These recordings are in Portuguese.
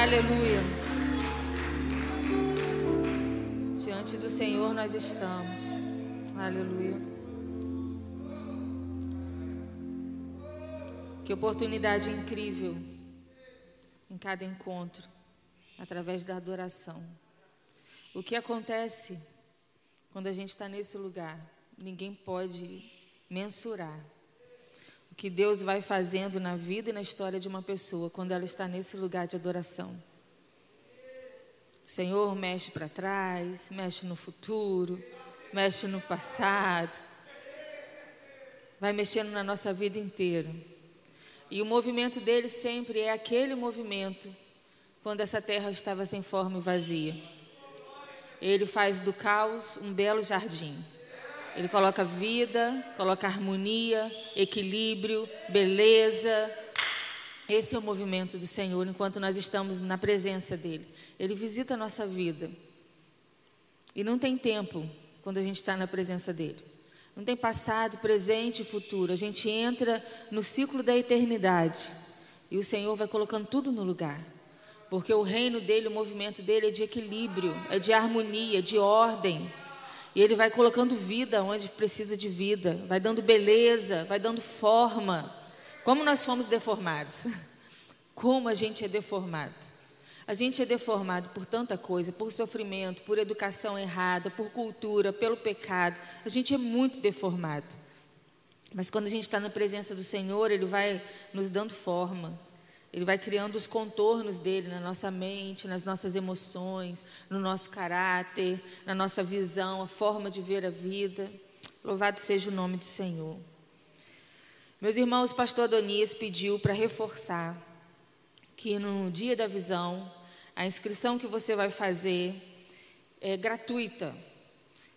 Aleluia. Diante do Senhor nós estamos. Aleluia. Que oportunidade incrível em cada encontro, através da adoração. O que acontece quando a gente está nesse lugar, ninguém pode mensurar. Que Deus vai fazendo na vida e na história de uma pessoa quando ela está nesse lugar de adoração. O Senhor mexe para trás, mexe no futuro, mexe no passado, vai mexendo na nossa vida inteira. E o movimento dele sempre é aquele movimento quando essa terra estava sem forma e vazia. Ele faz do caos um belo jardim. Ele coloca vida, coloca harmonia, equilíbrio, beleza. Esse é o movimento do Senhor enquanto nós estamos na presença dele. Ele visita a nossa vida. E não tem tempo quando a gente está na presença dele. Não tem passado, presente e futuro. A gente entra no ciclo da eternidade. E o Senhor vai colocando tudo no lugar. Porque o reino dele, o movimento dele é de equilíbrio, é de harmonia, de ordem. E ele vai colocando vida onde precisa de vida, vai dando beleza, vai dando forma. Como nós fomos deformados. Como a gente é deformado. A gente é deformado por tanta coisa, por sofrimento, por educação errada, por cultura, pelo pecado. A gente é muito deformado. Mas quando a gente está na presença do Senhor, Ele vai nos dando forma. Ele vai criando os contornos dele na nossa mente, nas nossas emoções, no nosso caráter, na nossa visão, a forma de ver a vida. Louvado seja o nome do Senhor. Meus irmãos, o pastor Adonias pediu para reforçar que no dia da visão a inscrição que você vai fazer é gratuita.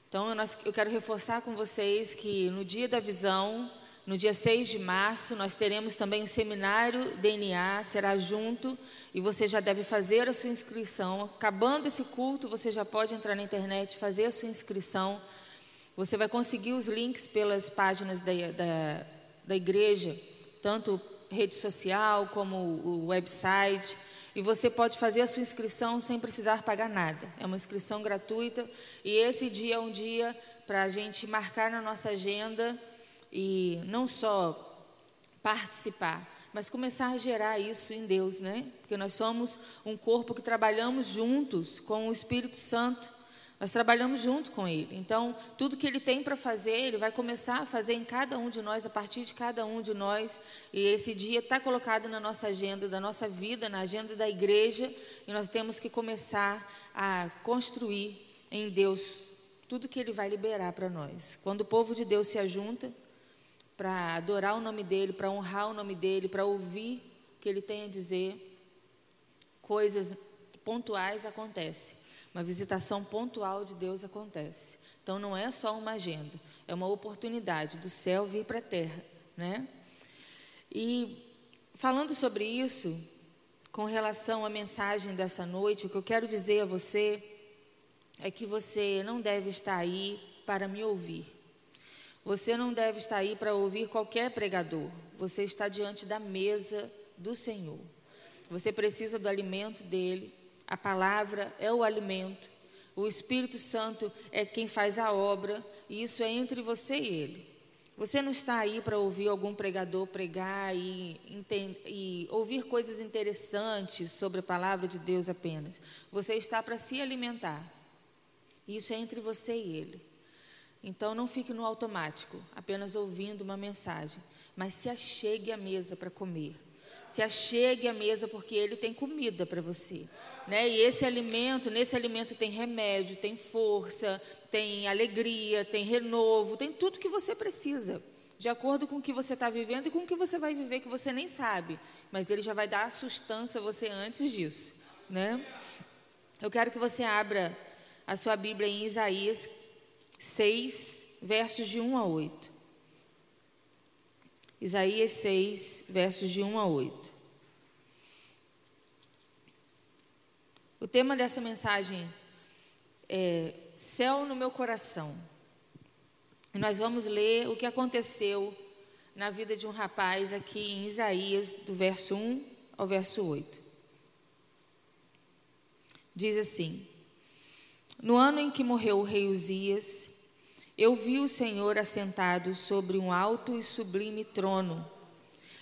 Então, eu quero reforçar com vocês que no dia da visão, no dia 6 de março, nós teremos também um seminário DNA, será junto, e você já deve fazer a sua inscrição. Acabando esse culto, você já pode entrar na internet, fazer a sua inscrição. Você vai conseguir os links pelas páginas da, da, da igreja, tanto rede social como o website. E você pode fazer a sua inscrição sem precisar pagar nada. É uma inscrição gratuita. E esse dia é um dia para a gente marcar na nossa agenda e não só participar, mas começar a gerar isso em Deus, né? Porque nós somos um corpo que trabalhamos juntos com o Espírito Santo. Nós trabalhamos junto com Ele. Então, tudo que Ele tem para fazer, Ele vai começar a fazer em cada um de nós, a partir de cada um de nós. E esse dia está colocado na nossa agenda, da nossa vida, na agenda da igreja. E nós temos que começar a construir em Deus tudo que Ele vai liberar para nós. Quando o povo de Deus se ajunta para adorar o nome dEle, para honrar o nome dEle, para ouvir o que Ele tem a dizer, coisas pontuais acontecem. Uma visitação pontual de Deus acontece. Então não é só uma agenda, é uma oportunidade do céu vir para a terra, né? E falando sobre isso, com relação à mensagem dessa noite, o que eu quero dizer a você é que você não deve estar aí para me ouvir. Você não deve estar aí para ouvir qualquer pregador. Você está diante da mesa do Senhor. Você precisa do alimento dele, a palavra é o alimento. O Espírito Santo é quem faz a obra, e isso é entre você e ele. Você não está aí para ouvir algum pregador pregar e, e, ouvir coisas interessantes sobre a palavra de Deus apenas. Você está para se alimentar. Isso é entre você e ele. Então não fique no automático, apenas ouvindo uma mensagem, mas se achegue à mesa para comer. Se achegue à mesa porque ele tem comida para você. Né? E esse alimento, nesse alimento tem remédio, tem força, tem alegria, tem renovo, tem tudo que você precisa, de acordo com o que você está vivendo e com o que você vai viver que você nem sabe, mas ele já vai dar sustância a você antes disso, né? Eu quero que você abra a sua Bíblia em Isaías 6, versos de 1 a 8. Isaías 6, versos de 1 a 8. O tema dessa mensagem é Céu no meu coração. E nós vamos ler o que aconteceu na vida de um rapaz aqui em Isaías, do verso 1 ao verso 8. Diz assim: No ano em que morreu o rei Uzias, eu vi o Senhor assentado sobre um alto e sublime trono,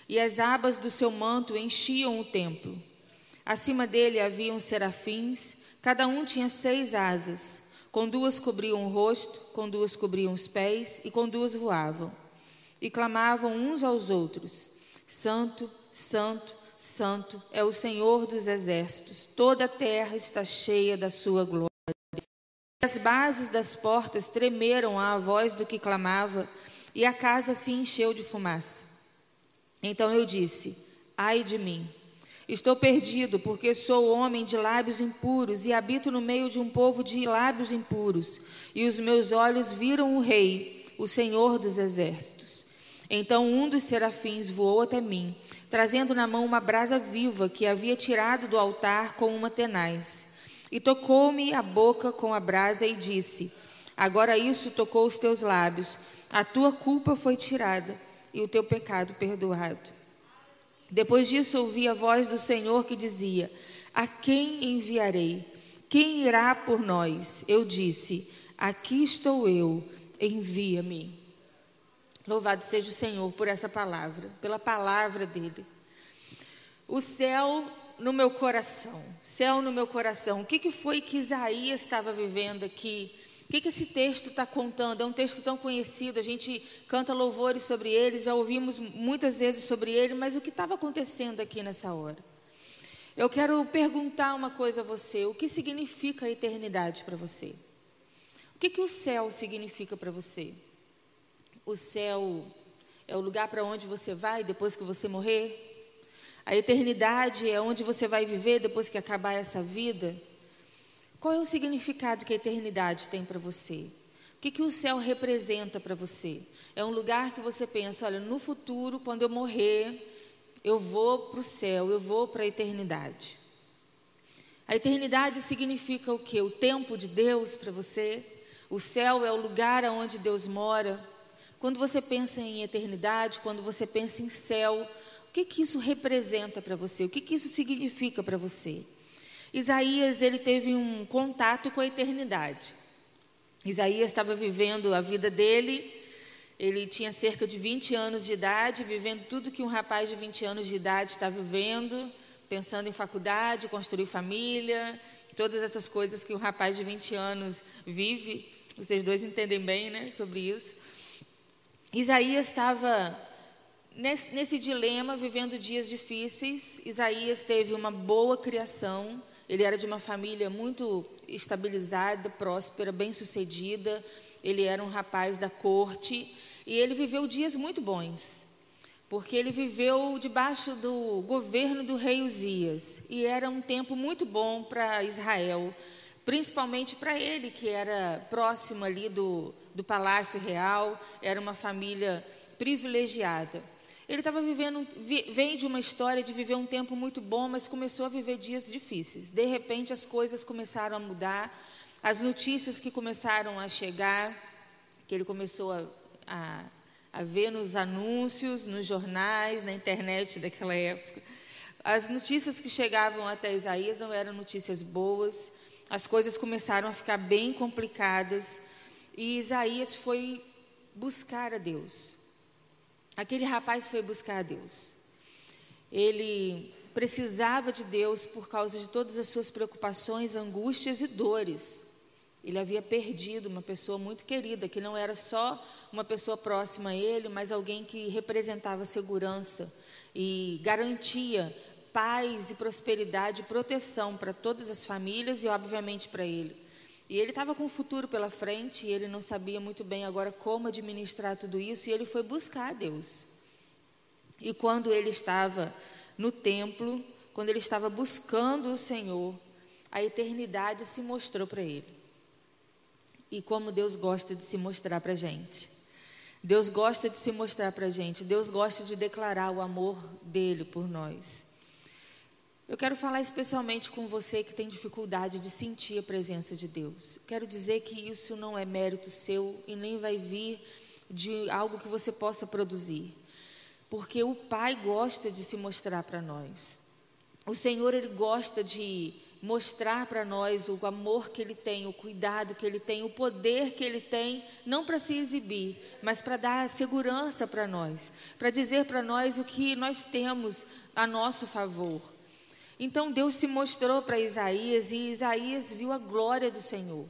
e as abas do seu manto enchiam o templo. Acima dele haviam serafins, cada um tinha seis asas, com duas cobriam o rosto, com duas cobriam os pés e com duas voavam. E clamavam uns aos outros: Santo, Santo, Santo é o Senhor dos exércitos, toda a terra está cheia da sua glória. As bases das portas tremeram à voz do que clamava, e a casa se encheu de fumaça. Então eu disse: Ai de mim! Estou perdido, porque sou homem de lábios impuros e habito no meio de um povo de lábios impuros, e os meus olhos viram o Rei, o Senhor dos exércitos. Então um dos serafins voou até mim, trazendo na mão uma brasa viva que havia tirado do altar com uma tenaz. E tocou-me a boca com a brasa e disse: Agora isso tocou os teus lábios, a tua culpa foi tirada e o teu pecado perdoado. Depois disso ouvi a voz do Senhor que dizia: A quem enviarei? Quem irá por nós? Eu disse: Aqui estou eu, envia-me. Louvado seja o Senhor por essa palavra, pela palavra dele. O céu no meu coração, céu no meu coração. O que, que foi que Isaías estava vivendo aqui? O que, que esse texto está contando? É um texto tão conhecido, a gente canta louvores sobre ele, já ouvimos muitas vezes sobre ele, mas o que estava acontecendo aqui nessa hora? Eu quero perguntar uma coisa a você: o que significa a eternidade para você? O que, que o céu significa para você? O céu é o lugar para onde você vai depois que você morrer? A eternidade é onde você vai viver depois que acabar essa vida. Qual é o significado que a eternidade tem para você? O que, que o céu representa para você? É um lugar que você pensa, olha, no futuro, quando eu morrer, eu vou para o céu, eu vou para a eternidade. A eternidade significa o que? O tempo de Deus para você. O céu é o lugar onde Deus mora. Quando você pensa em eternidade, quando você pensa em céu, o que, que isso representa para você? O que, que isso significa para você? Isaías ele teve um contato com a eternidade. Isaías estava vivendo a vida dele, ele tinha cerca de 20 anos de idade, vivendo tudo que um rapaz de 20 anos de idade está vivendo, pensando em faculdade, construir família, todas essas coisas que um rapaz de 20 anos vive. Vocês dois entendem bem né, sobre isso. Isaías estava Nesse, nesse, dilema, vivendo dias difíceis, Isaías teve uma boa criação. Ele era de uma família muito estabilizada, próspera, bem-sucedida. Ele era um rapaz da corte e ele viveu dias muito bons, porque ele viveu debaixo do governo do rei Uzias e era um tempo muito bom para Israel, principalmente para ele que era próximo ali do, do palácio real, era uma família privilegiada. Ele estava vivendo, vem de uma história de viver um tempo muito bom, mas começou a viver dias difíceis. De repente as coisas começaram a mudar, as notícias que começaram a chegar, que ele começou a, a, a ver nos anúncios, nos jornais, na internet daquela época. As notícias que chegavam até Isaías não eram notícias boas, as coisas começaram a ficar bem complicadas e Isaías foi buscar a Deus. Aquele rapaz foi buscar a Deus. Ele precisava de Deus por causa de todas as suas preocupações, angústias e dores. Ele havia perdido uma pessoa muito querida, que não era só uma pessoa próxima a ele, mas alguém que representava segurança e garantia paz e prosperidade e proteção para todas as famílias e, obviamente, para ele. E ele estava com o futuro pela frente e ele não sabia muito bem agora como administrar tudo isso e ele foi buscar a Deus. E quando ele estava no templo, quando ele estava buscando o Senhor, a eternidade se mostrou para ele. E como Deus gosta de se mostrar para a gente. Deus gosta de se mostrar para a gente. Deus gosta de declarar o amor dele por nós. Eu quero falar especialmente com você que tem dificuldade de sentir a presença de Deus. Quero dizer que isso não é mérito seu e nem vai vir de algo que você possa produzir. Porque o Pai gosta de se mostrar para nós. O Senhor ele gosta de mostrar para nós o amor que Ele tem, o cuidado que Ele tem, o poder que Ele tem, não para se exibir, mas para dar segurança para nós, para dizer para nós o que nós temos a nosso favor. Então Deus se mostrou para Isaías e Isaías viu a glória do Senhor.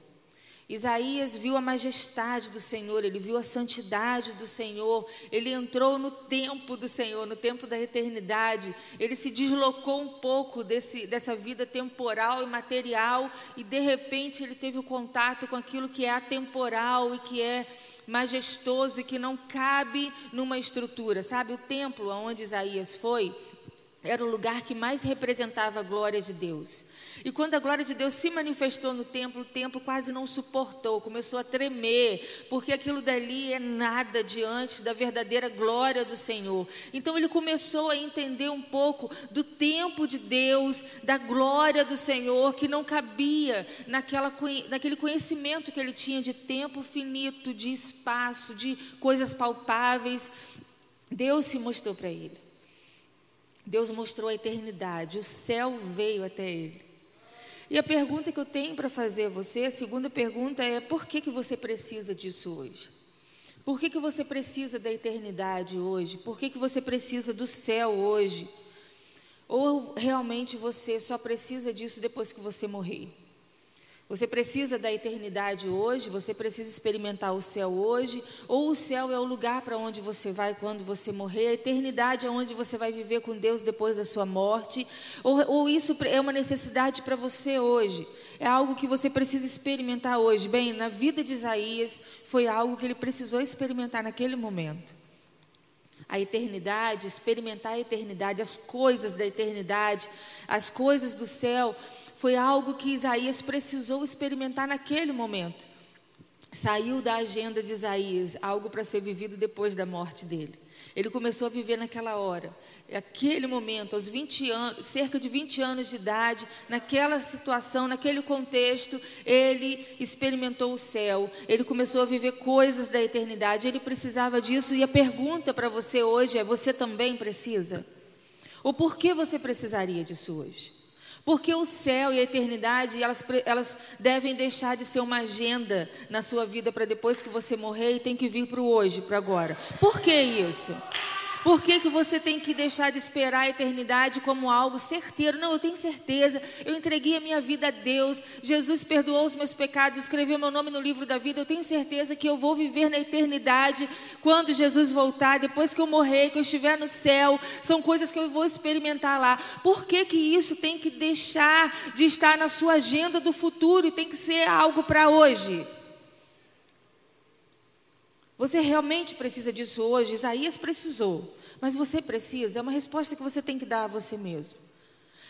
Isaías viu a majestade do Senhor, ele viu a santidade do Senhor, ele entrou no tempo do Senhor, no tempo da eternidade, ele se deslocou um pouco desse, dessa vida temporal e material e de repente ele teve o contato com aquilo que é atemporal e que é majestoso e que não cabe numa estrutura. Sabe, o templo aonde Isaías foi era o lugar que mais representava a glória de Deus. E quando a glória de Deus se manifestou no templo, o templo quase não suportou, começou a tremer, porque aquilo dali é nada diante da verdadeira glória do Senhor. Então ele começou a entender um pouco do tempo de Deus, da glória do Senhor, que não cabia naquela, naquele conhecimento que ele tinha de tempo finito, de espaço, de coisas palpáveis. Deus se mostrou para ele. Deus mostrou a eternidade, o céu veio até ele. E a pergunta que eu tenho para fazer a você, a segunda pergunta é: por que, que você precisa disso hoje? Por que, que você precisa da eternidade hoje? Por que, que você precisa do céu hoje? Ou realmente você só precisa disso depois que você morrer? Você precisa da eternidade hoje, você precisa experimentar o céu hoje, ou o céu é o lugar para onde você vai quando você morrer, a eternidade é onde você vai viver com Deus depois da sua morte, ou, ou isso é uma necessidade para você hoje, é algo que você precisa experimentar hoje. Bem, na vida de Isaías, foi algo que ele precisou experimentar naquele momento a eternidade, experimentar a eternidade, as coisas da eternidade, as coisas do céu, foi algo que Isaías precisou experimentar naquele momento. Saiu da agenda de Isaías, algo para ser vivido depois da morte dele. Ele começou a viver naquela hora, naquele momento, aos 20 anos, cerca de 20 anos de idade, naquela situação, naquele contexto, ele experimentou o céu, ele começou a viver coisas da eternidade, ele precisava disso. E a pergunta para você hoje é: você também precisa? Ou por que você precisaria disso hoje? Porque o céu e a eternidade, elas, elas devem deixar de ser uma agenda na sua vida para depois que você morrer e tem que vir para o hoje, para agora. Por que isso? Por que, que você tem que deixar de esperar a eternidade como algo certeiro? Não, eu tenho certeza. Eu entreguei a minha vida a Deus. Jesus perdoou os meus pecados, escreveu meu nome no livro da vida. Eu tenho certeza que eu vou viver na eternidade quando Jesus voltar, depois que eu morrer, que eu estiver no céu. São coisas que eu vou experimentar lá. Por que, que isso tem que deixar de estar na sua agenda do futuro e tem que ser algo para hoje? Você realmente precisa disso hoje? Isaías precisou, mas você precisa. É uma resposta que você tem que dar a você mesmo.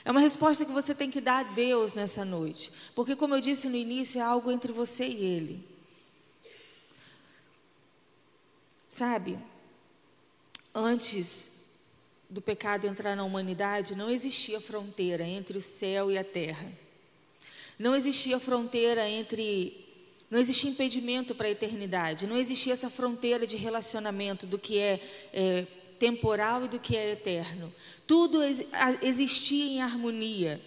É uma resposta que você tem que dar a Deus nessa noite. Porque, como eu disse no início, é algo entre você e Ele. Sabe, antes do pecado entrar na humanidade, não existia fronteira entre o céu e a terra. Não existia fronteira entre não existia impedimento para a eternidade, não existia essa fronteira de relacionamento do que é, é temporal e do que é eterno. Tudo existia em harmonia.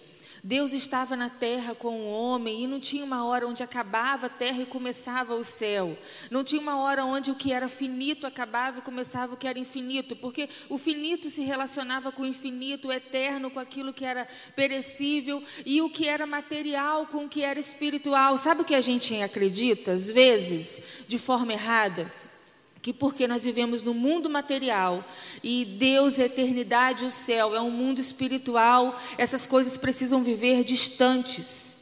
Deus estava na terra com o homem e não tinha uma hora onde acabava a terra e começava o céu. Não tinha uma hora onde o que era finito acabava e começava o que era infinito, porque o finito se relacionava com o infinito, o eterno com aquilo que era perecível e o que era material com o que era espiritual. Sabe o que a gente acredita às vezes, de forma errada? Que porque nós vivemos no mundo material e Deus, a eternidade, o céu é um mundo espiritual, essas coisas precisam viver distantes.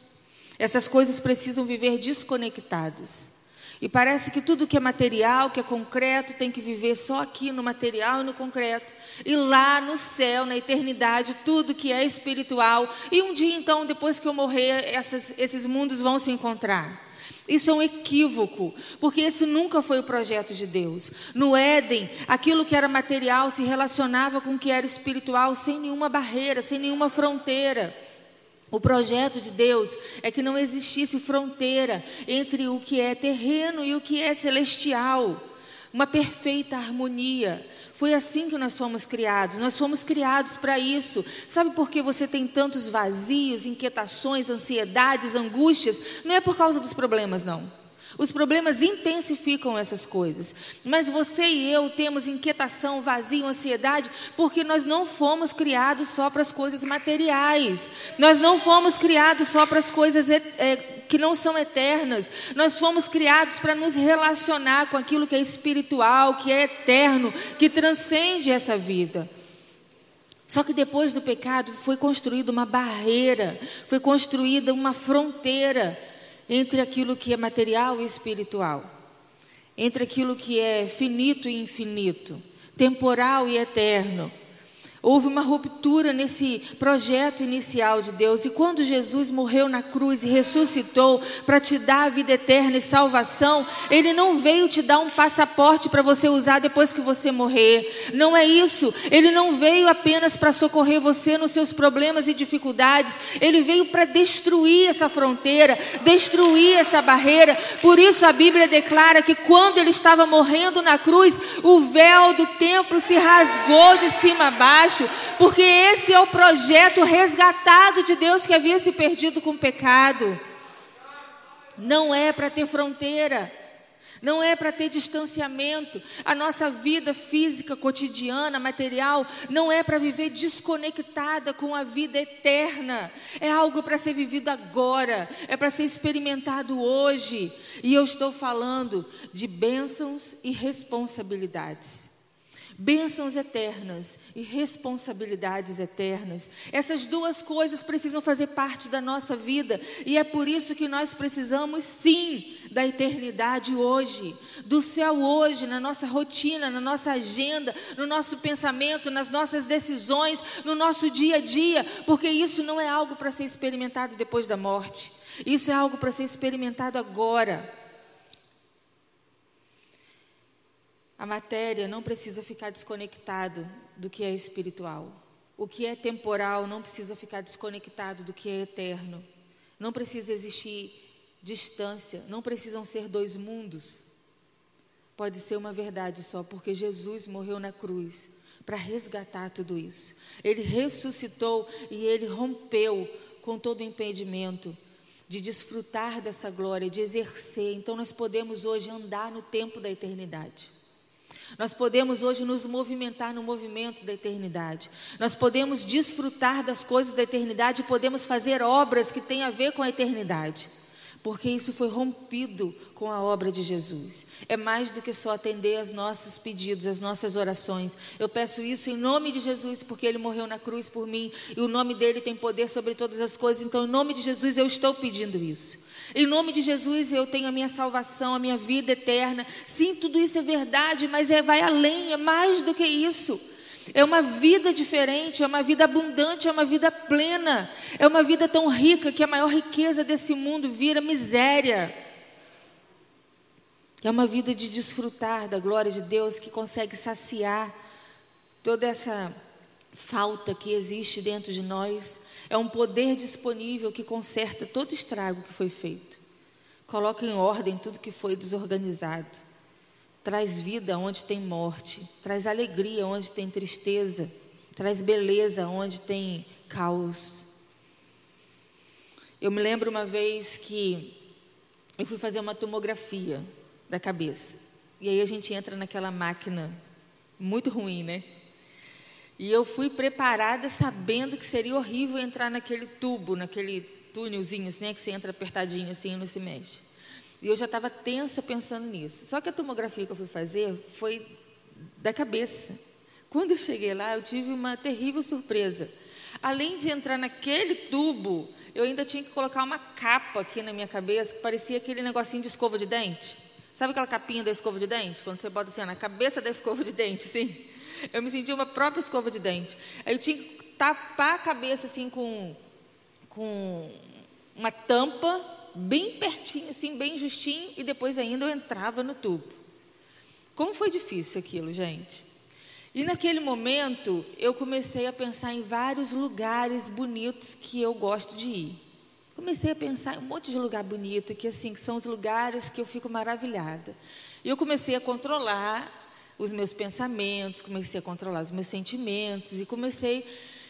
Essas coisas precisam viver desconectadas. E parece que tudo que é material, que é concreto, tem que viver só aqui no material e no concreto. E lá no céu, na eternidade, tudo que é espiritual. E um dia, então, depois que eu morrer, essas, esses mundos vão se encontrar. Isso é um equívoco, porque esse nunca foi o projeto de Deus. No Éden, aquilo que era material se relacionava com o que era espiritual sem nenhuma barreira, sem nenhuma fronteira. O projeto de Deus é que não existisse fronteira entre o que é terreno e o que é celestial. uma perfeita harmonia. Foi assim que nós fomos criados. Nós fomos criados para isso. Sabe por que você tem tantos vazios, inquietações, ansiedades, angústias? Não é por causa dos problemas, não. Os problemas intensificam essas coisas. Mas você e eu temos inquietação, vazio, ansiedade, porque nós não fomos criados só para as coisas materiais. Nós não fomos criados só para as coisas é, que não são eternas. Nós fomos criados para nos relacionar com aquilo que é espiritual, que é eterno, que transcende essa vida. Só que depois do pecado foi construída uma barreira, foi construída uma fronteira entre aquilo que é material e espiritual, entre aquilo que é finito e infinito, temporal e eterno. Houve uma ruptura nesse projeto inicial de Deus. E quando Jesus morreu na cruz e ressuscitou para te dar a vida eterna e salvação, Ele não veio te dar um passaporte para você usar depois que você morrer. Não é isso. Ele não veio apenas para socorrer você nos seus problemas e dificuldades. Ele veio para destruir essa fronteira, destruir essa barreira. Por isso a Bíblia declara que quando Ele estava morrendo na cruz, o véu do templo se rasgou de cima a baixo baixo, porque esse é o projeto resgatado de Deus que havia se perdido com o pecado. Não é para ter fronteira, não é para ter distanciamento. A nossa vida física, cotidiana, material, não é para viver desconectada com a vida eterna. É algo para ser vivido agora, é para ser experimentado hoje. E eu estou falando de bênçãos e responsabilidades bênçãos eternas e responsabilidades eternas. Essas duas coisas precisam fazer parte da nossa vida e é por isso que nós precisamos sim da eternidade hoje, do céu hoje, na nossa rotina, na nossa agenda, no nosso pensamento, nas nossas decisões, no nosso dia a dia, porque isso não é algo para ser experimentado depois da morte. Isso é algo para ser experimentado agora. A matéria não precisa ficar desconectado do que é espiritual. O que é temporal não precisa ficar desconectado do que é eterno. Não precisa existir distância, não precisam ser dois mundos. Pode ser uma verdade só, porque Jesus morreu na cruz para resgatar tudo isso. Ele ressuscitou e ele rompeu com todo o impedimento de desfrutar dessa glória, de exercer. Então nós podemos hoje andar no tempo da eternidade. Nós podemos hoje nos movimentar no movimento da eternidade. Nós podemos desfrutar das coisas da eternidade, podemos fazer obras que têm a ver com a eternidade. Porque isso foi rompido com a obra de Jesus. É mais do que só atender aos nossos pedidos, às nossas orações. Eu peço isso em nome de Jesus, porque Ele morreu na cruz por mim e o nome dele tem poder sobre todas as coisas. Então, em nome de Jesus, eu estou pedindo isso. Em nome de Jesus eu tenho a minha salvação, a minha vida eterna. Sim, tudo isso é verdade, mas é, vai além, é mais do que isso. É uma vida diferente, é uma vida abundante, é uma vida plena, é uma vida tão rica que a maior riqueza desse mundo vira miséria. É uma vida de desfrutar da glória de Deus que consegue saciar toda essa falta que existe dentro de nós. É um poder disponível que conserta todo estrago que foi feito. Coloca em ordem tudo que foi desorganizado. Traz vida onde tem morte. Traz alegria onde tem tristeza. Traz beleza onde tem caos. Eu me lembro uma vez que eu fui fazer uma tomografia da cabeça. E aí a gente entra naquela máquina muito ruim, né? E eu fui preparada sabendo que seria horrível entrar naquele tubo, naquele túnelzinho assim, né, que você entra apertadinho assim e não se mexe. E eu já estava tensa pensando nisso. Só que a tomografia que eu fui fazer foi da cabeça. Quando eu cheguei lá, eu tive uma terrível surpresa. Além de entrar naquele tubo, eu ainda tinha que colocar uma capa aqui na minha cabeça, que parecia aquele negocinho de escova de dente. Sabe aquela capinha da escova de dente? Quando você bota assim, na cabeça da escova de dente, sim. Eu me sentia uma própria escova de dente. Aí eu tinha que tapar a cabeça assim com, com uma tampa bem pertinho, assim, bem justinho, e depois ainda eu entrava no tubo. Como foi difícil aquilo, gente? E naquele momento eu comecei a pensar em vários lugares bonitos que eu gosto de ir. Comecei a pensar em um monte de lugar bonito, que assim, que são os lugares que eu fico maravilhada. E eu comecei a controlar os meus pensamentos, comecei a controlar os meus sentimentos e comecei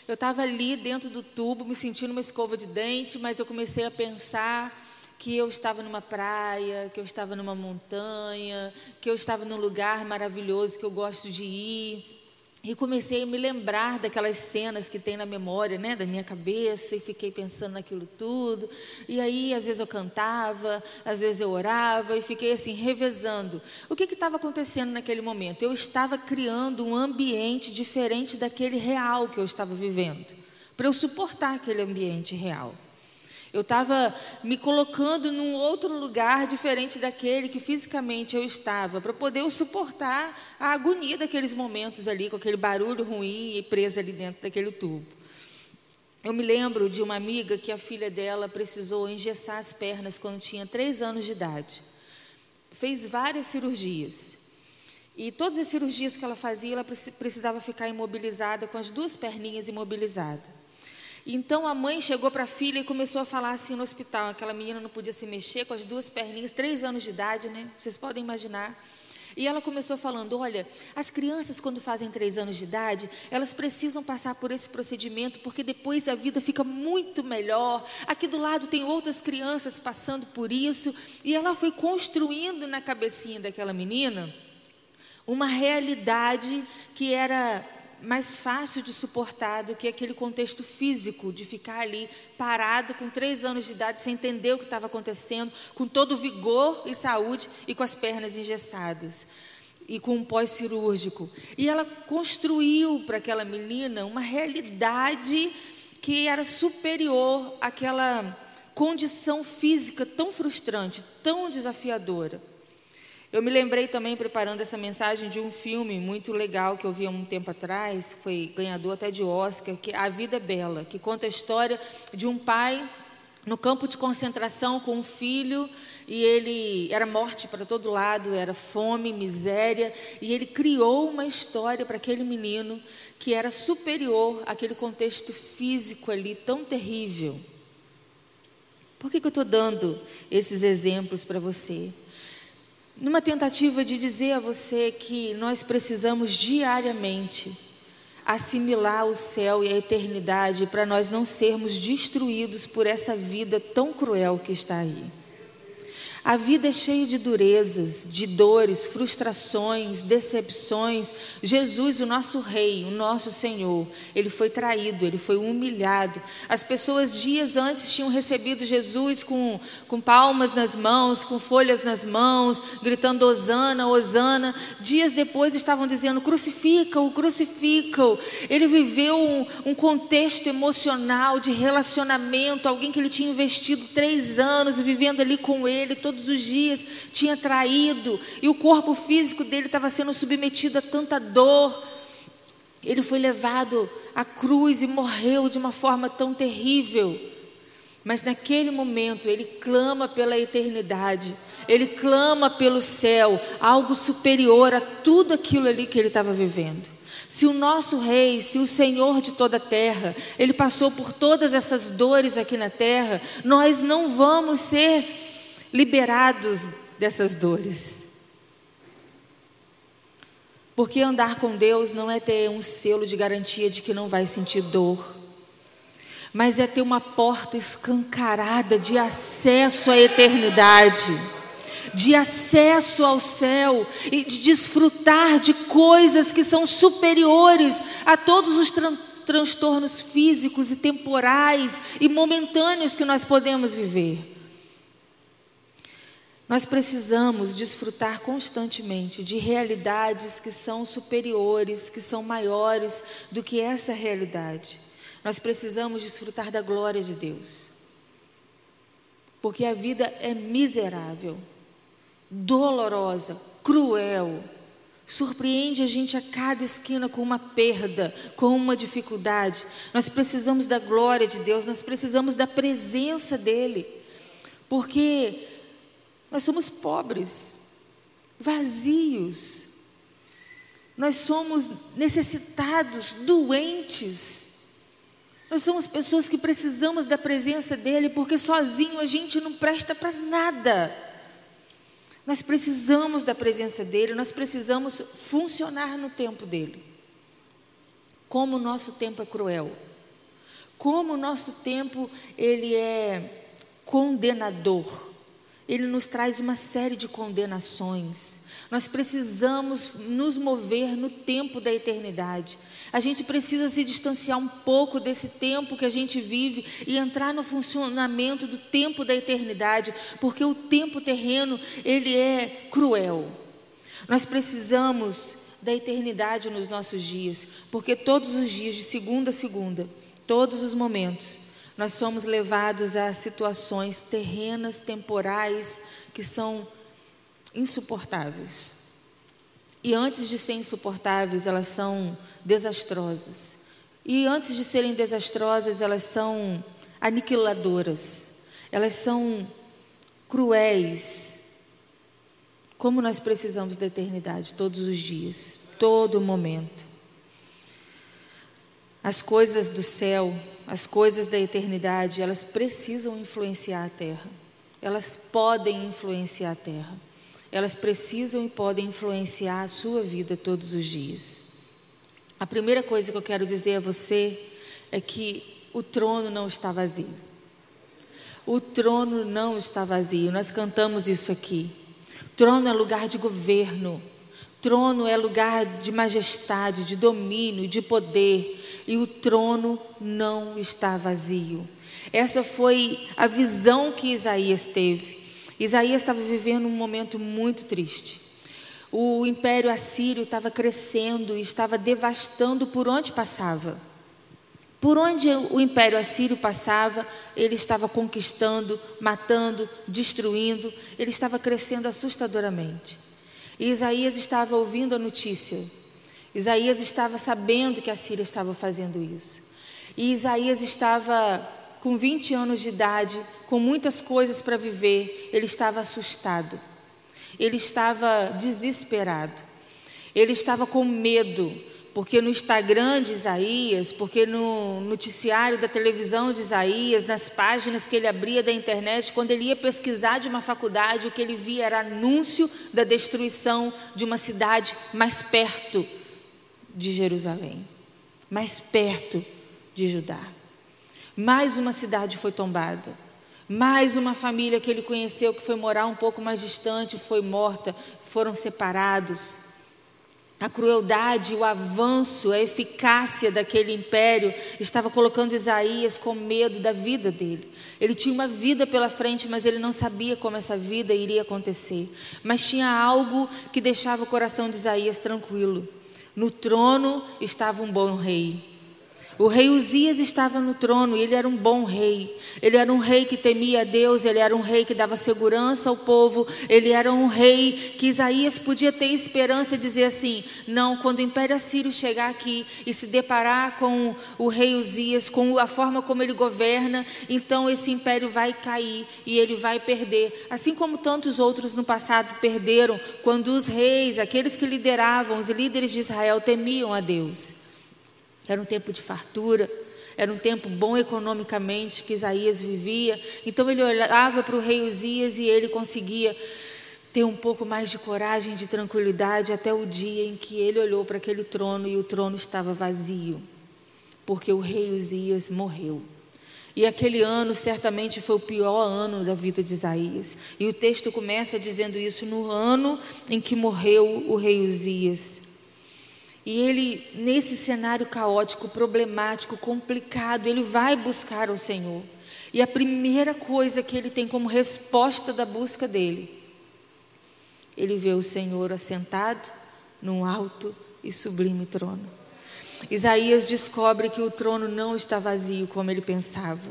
eu estava ali dentro do tubo, me sentindo uma escova de dente, mas eu comecei a pensar que eu estava numa praia, que eu estava numa montanha, que eu estava num lugar maravilhoso que eu gosto de ir. E comecei a me lembrar daquelas cenas que tem na memória, né, da minha cabeça, e fiquei pensando naquilo tudo. E aí, às vezes eu cantava, às vezes eu orava, e fiquei assim, revezando. O que estava acontecendo naquele momento? Eu estava criando um ambiente diferente daquele real que eu estava vivendo, para eu suportar aquele ambiente real. Eu estava me colocando num outro lugar diferente daquele que fisicamente eu estava, para poder suportar a agonia daqueles momentos ali, com aquele barulho ruim e presa ali dentro daquele tubo. Eu me lembro de uma amiga que a filha dela precisou engessar as pernas quando tinha três anos de idade. Fez várias cirurgias. E todas as cirurgias que ela fazia, ela precisava ficar imobilizada, com as duas perninhas imobilizadas. Então a mãe chegou para a filha e começou a falar assim no hospital. Aquela menina não podia se mexer com as duas perninhas, três anos de idade, né? Vocês podem imaginar. E ela começou falando: olha, as crianças, quando fazem três anos de idade, elas precisam passar por esse procedimento, porque depois a vida fica muito melhor. Aqui do lado tem outras crianças passando por isso. E ela foi construindo na cabecinha daquela menina uma realidade que era mais fácil de suportar do que aquele contexto físico de ficar ali parado com três anos de idade sem entender o que estava acontecendo, com todo vigor e saúde e com as pernas engessadas e com um pós-cirúrgico. E ela construiu para aquela menina uma realidade que era superior àquela condição física tão frustrante, tão desafiadora. Eu me lembrei também, preparando essa mensagem, de um filme muito legal que eu vi há um tempo atrás, foi ganhador até de Oscar, que é A Vida Bela, que conta a história de um pai no campo de concentração com um filho e ele era morte para todo lado, era fome, miséria, e ele criou uma história para aquele menino que era superior àquele contexto físico ali tão terrível. Por que, que eu estou dando esses exemplos para você? Numa tentativa de dizer a você que nós precisamos diariamente assimilar o céu e a eternidade para nós não sermos destruídos por essa vida tão cruel que está aí. A vida é cheia de durezas, de dores, frustrações, decepções. Jesus, o nosso Rei, o nosso Senhor, ele foi traído, ele foi humilhado. As pessoas dias antes tinham recebido Jesus com, com palmas nas mãos, com folhas nas mãos, gritando Osana, Osana. Dias depois estavam dizendo: crucifica-o, crucifica-o. Ele viveu um, um contexto emocional de relacionamento, alguém que ele tinha investido três anos vivendo ali com ele todos os dias, tinha traído, e o corpo físico dele estava sendo submetido a tanta dor. Ele foi levado à cruz e morreu de uma forma tão terrível. Mas naquele momento ele clama pela eternidade, ele clama pelo céu, algo superior a tudo aquilo ali que ele estava vivendo. Se o nosso rei, se o Senhor de toda a terra, ele passou por todas essas dores aqui na terra, nós não vamos ser liberados dessas dores. Porque andar com Deus não é ter um selo de garantia de que não vai sentir dor, mas é ter uma porta escancarada de acesso à eternidade, de acesso ao céu e de desfrutar de coisas que são superiores a todos os tran transtornos físicos e temporais e momentâneos que nós podemos viver. Nós precisamos desfrutar constantemente de realidades que são superiores, que são maiores do que essa realidade. Nós precisamos desfrutar da glória de Deus. Porque a vida é miserável, dolorosa, cruel, surpreende a gente a cada esquina com uma perda, com uma dificuldade. Nós precisamos da glória de Deus, nós precisamos da presença dEle. Porque nós somos pobres, vazios. Nós somos necessitados, doentes. Nós somos pessoas que precisamos da presença dEle, porque sozinho a gente não presta para nada. Nós precisamos da presença dEle, nós precisamos funcionar no tempo dEle. Como o nosso tempo é cruel, como o nosso tempo ele é condenador, ele nos traz uma série de condenações. Nós precisamos nos mover no tempo da eternidade. A gente precisa se distanciar um pouco desse tempo que a gente vive e entrar no funcionamento do tempo da eternidade, porque o tempo terreno, ele é cruel. Nós precisamos da eternidade nos nossos dias, porque todos os dias, de segunda a segunda, todos os momentos, nós somos levados a situações terrenas, temporais, que são insuportáveis. E antes de serem insuportáveis, elas são desastrosas. E antes de serem desastrosas, elas são aniquiladoras. Elas são cruéis. Como nós precisamos da eternidade todos os dias, todo momento. As coisas do céu, as coisas da eternidade, elas precisam influenciar a terra. Elas podem influenciar a terra elas precisam e podem influenciar a sua vida todos os dias. A primeira coisa que eu quero dizer a você é que o trono não está vazio. O trono não está vazio. Nós cantamos isso aqui. Trono é lugar de governo. Trono é lugar de majestade, de domínio, de poder. E o trono não está vazio. Essa foi a visão que Isaías teve. Isaías estava vivendo um momento muito triste. O império assírio estava crescendo e estava devastando por onde passava. Por onde o império assírio passava, ele estava conquistando, matando, destruindo, ele estava crescendo assustadoramente. E Isaías estava ouvindo a notícia. Isaías estava sabendo que a Síria estava fazendo isso. E Isaías estava com 20 anos de idade, com muitas coisas para viver, ele estava assustado. Ele estava desesperado. Ele estava com medo, porque no Instagram de Isaías, porque no noticiário da televisão de Isaías, nas páginas que ele abria da internet, quando ele ia pesquisar de uma faculdade, o que ele via era anúncio da destruição de uma cidade mais perto de Jerusalém, mais perto de Judá. Mais uma cidade foi tombada. Mais uma família que ele conheceu que foi morar um pouco mais distante foi morta, foram separados. A crueldade, o avanço, a eficácia daquele império estava colocando Isaías com medo da vida dele. Ele tinha uma vida pela frente, mas ele não sabia como essa vida iria acontecer. Mas tinha algo que deixava o coração de Isaías tranquilo. No trono estava um bom rei. O rei Uzias estava no trono e ele era um bom rei. Ele era um rei que temia a Deus, ele era um rei que dava segurança ao povo, ele era um rei que Isaías podia ter esperança e dizer assim: não, quando o império assírio chegar aqui e se deparar com o rei Uzias, com a forma como ele governa, então esse império vai cair e ele vai perder. Assim como tantos outros no passado perderam, quando os reis, aqueles que lideravam, os líderes de Israel, temiam a Deus. Era um tempo de fartura, era um tempo bom economicamente que Isaías vivia. Então ele olhava para o rei Uzias e ele conseguia ter um pouco mais de coragem, de tranquilidade, até o dia em que ele olhou para aquele trono e o trono estava vazio, porque o rei Uzias morreu. E aquele ano certamente foi o pior ano da vida de Isaías. E o texto começa dizendo isso no ano em que morreu o rei Uzias. E ele, nesse cenário caótico, problemático, complicado, ele vai buscar o Senhor. E a primeira coisa que ele tem como resposta da busca dele, ele vê o Senhor assentado num alto e sublime trono. Isaías descobre que o trono não está vazio como ele pensava.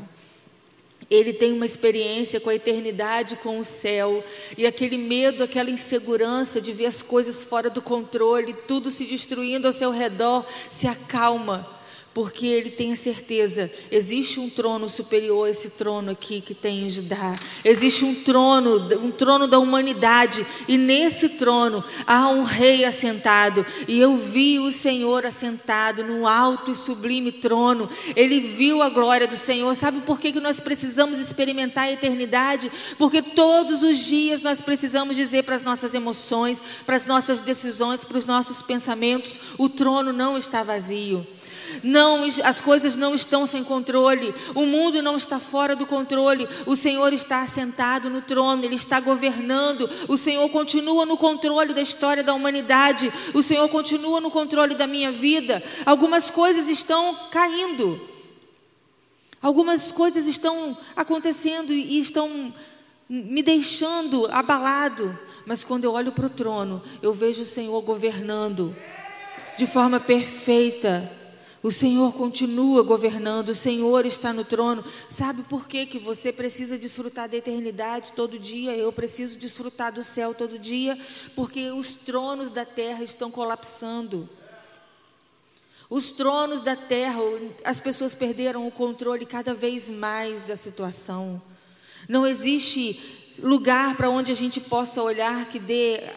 Ele tem uma experiência com a eternidade, com o céu, e aquele medo, aquela insegurança de ver as coisas fora do controle, tudo se destruindo ao seu redor, se acalma, porque ele tem certeza, existe um trono superior a esse trono aqui que tem em Judá. Existe um trono, um trono da humanidade, e nesse trono há um rei assentado. E eu vi o Senhor assentado no alto e sublime trono. Ele viu a glória do Senhor. Sabe por que, que nós precisamos experimentar a eternidade? Porque todos os dias nós precisamos dizer para as nossas emoções, para as nossas decisões, para os nossos pensamentos: o trono não está vazio. Não, as coisas não estão sem controle. O mundo não está fora do controle. O Senhor está assentado no trono, ele está governando. O Senhor continua no controle da história da humanidade. O Senhor continua no controle da minha vida. Algumas coisas estão caindo. Algumas coisas estão acontecendo e estão me deixando abalado. Mas quando eu olho para o trono, eu vejo o Senhor governando de forma perfeita o Senhor continua governando, o Senhor está no trono. Sabe por que, que você precisa desfrutar da eternidade todo dia? Eu preciso desfrutar do céu todo dia, porque os tronos da terra estão colapsando. Os tronos da terra, as pessoas perderam o controle cada vez mais da situação. Não existe lugar para onde a gente possa olhar que dê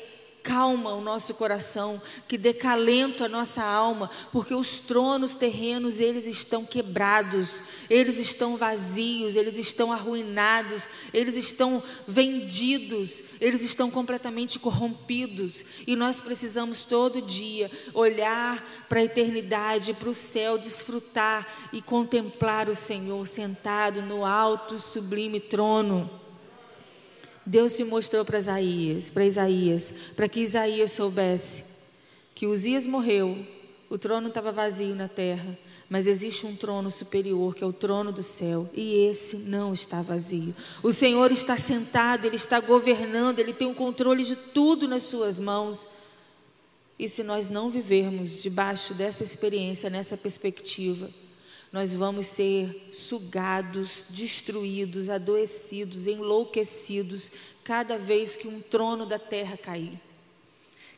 calma o nosso coração, que dê calento à nossa alma, porque os tronos terrenos, eles estão quebrados, eles estão vazios, eles estão arruinados, eles estão vendidos, eles estão completamente corrompidos, e nós precisamos todo dia olhar para a eternidade, para o céu, desfrutar e contemplar o Senhor sentado no alto sublime trono. Deus se mostrou para Isaías, para Isaías, para que Isaías soubesse que Uzias morreu, o trono estava vazio na terra, mas existe um trono superior, que é o trono do céu, e esse não está vazio. O Senhor está sentado, Ele está governando, Ele tem o controle de tudo nas Suas mãos. E se nós não vivermos debaixo dessa experiência, nessa perspectiva, nós vamos ser sugados, destruídos, adoecidos, enlouquecidos cada vez que um trono da terra cair.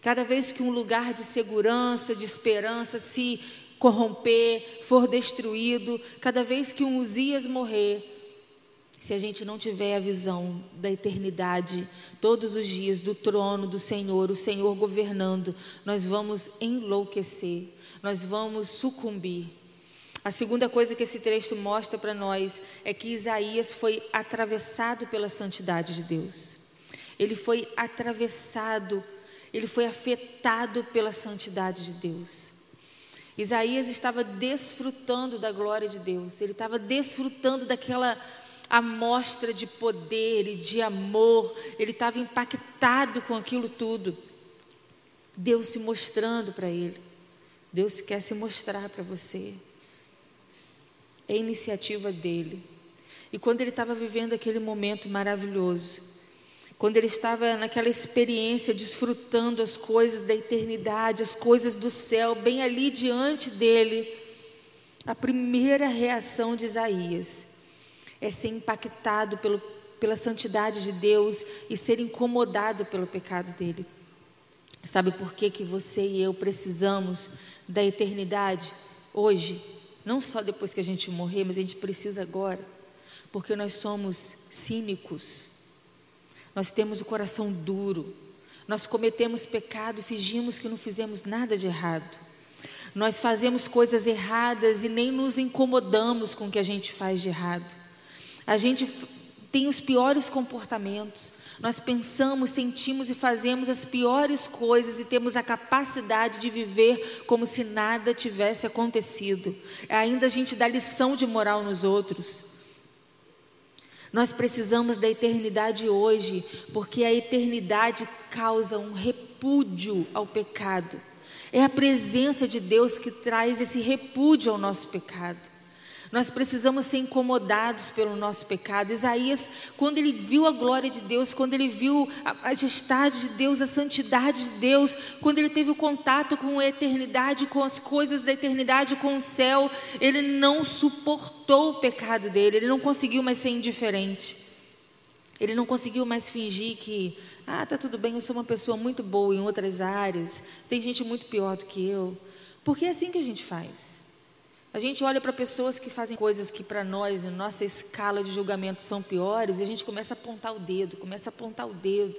Cada vez que um lugar de segurança, de esperança se corromper, for destruído, cada vez que um Uzias morrer, se a gente não tiver a visão da eternidade, todos os dias do trono do Senhor, o Senhor governando, nós vamos enlouquecer, nós vamos sucumbir. A segunda coisa que esse texto mostra para nós é que Isaías foi atravessado pela santidade de Deus. Ele foi atravessado, ele foi afetado pela santidade de Deus. Isaías estava desfrutando da glória de Deus, ele estava desfrutando daquela amostra de poder e de amor, ele estava impactado com aquilo tudo. Deus se mostrando para ele. Deus quer se mostrar para você é iniciativa dele. E quando ele estava vivendo aquele momento maravilhoso, quando ele estava naquela experiência, desfrutando as coisas da eternidade, as coisas do céu, bem ali diante dele, a primeira reação de Isaías é ser impactado pelo, pela santidade de Deus e ser incomodado pelo pecado dele. Sabe por que, que você e eu precisamos da eternidade hoje? Não só depois que a gente morrer, mas a gente precisa agora, porque nós somos cínicos, nós temos o coração duro, nós cometemos pecado e fingimos que não fizemos nada de errado. Nós fazemos coisas erradas e nem nos incomodamos com o que a gente faz de errado. A gente tem os piores comportamentos. Nós pensamos, sentimos e fazemos as piores coisas e temos a capacidade de viver como se nada tivesse acontecido. Ainda a gente dá lição de moral nos outros. Nós precisamos da eternidade hoje, porque a eternidade causa um repúdio ao pecado. É a presença de Deus que traz esse repúdio ao nosso pecado. Nós precisamos ser incomodados pelo nosso pecado. Isaías, quando ele viu a glória de Deus, quando ele viu a majestade de Deus, a santidade de Deus, quando ele teve o contato com a eternidade, com as coisas da eternidade, com o céu, ele não suportou o pecado dele, ele não conseguiu mais ser indiferente. Ele não conseguiu mais fingir que, ah, tá tudo bem, eu sou uma pessoa muito boa em outras áreas, tem gente muito pior do que eu. Porque é assim que a gente faz. A gente olha para pessoas que fazem coisas que para nós, na nossa escala de julgamento, são piores, e a gente começa a apontar o dedo, começa a apontar o dedo.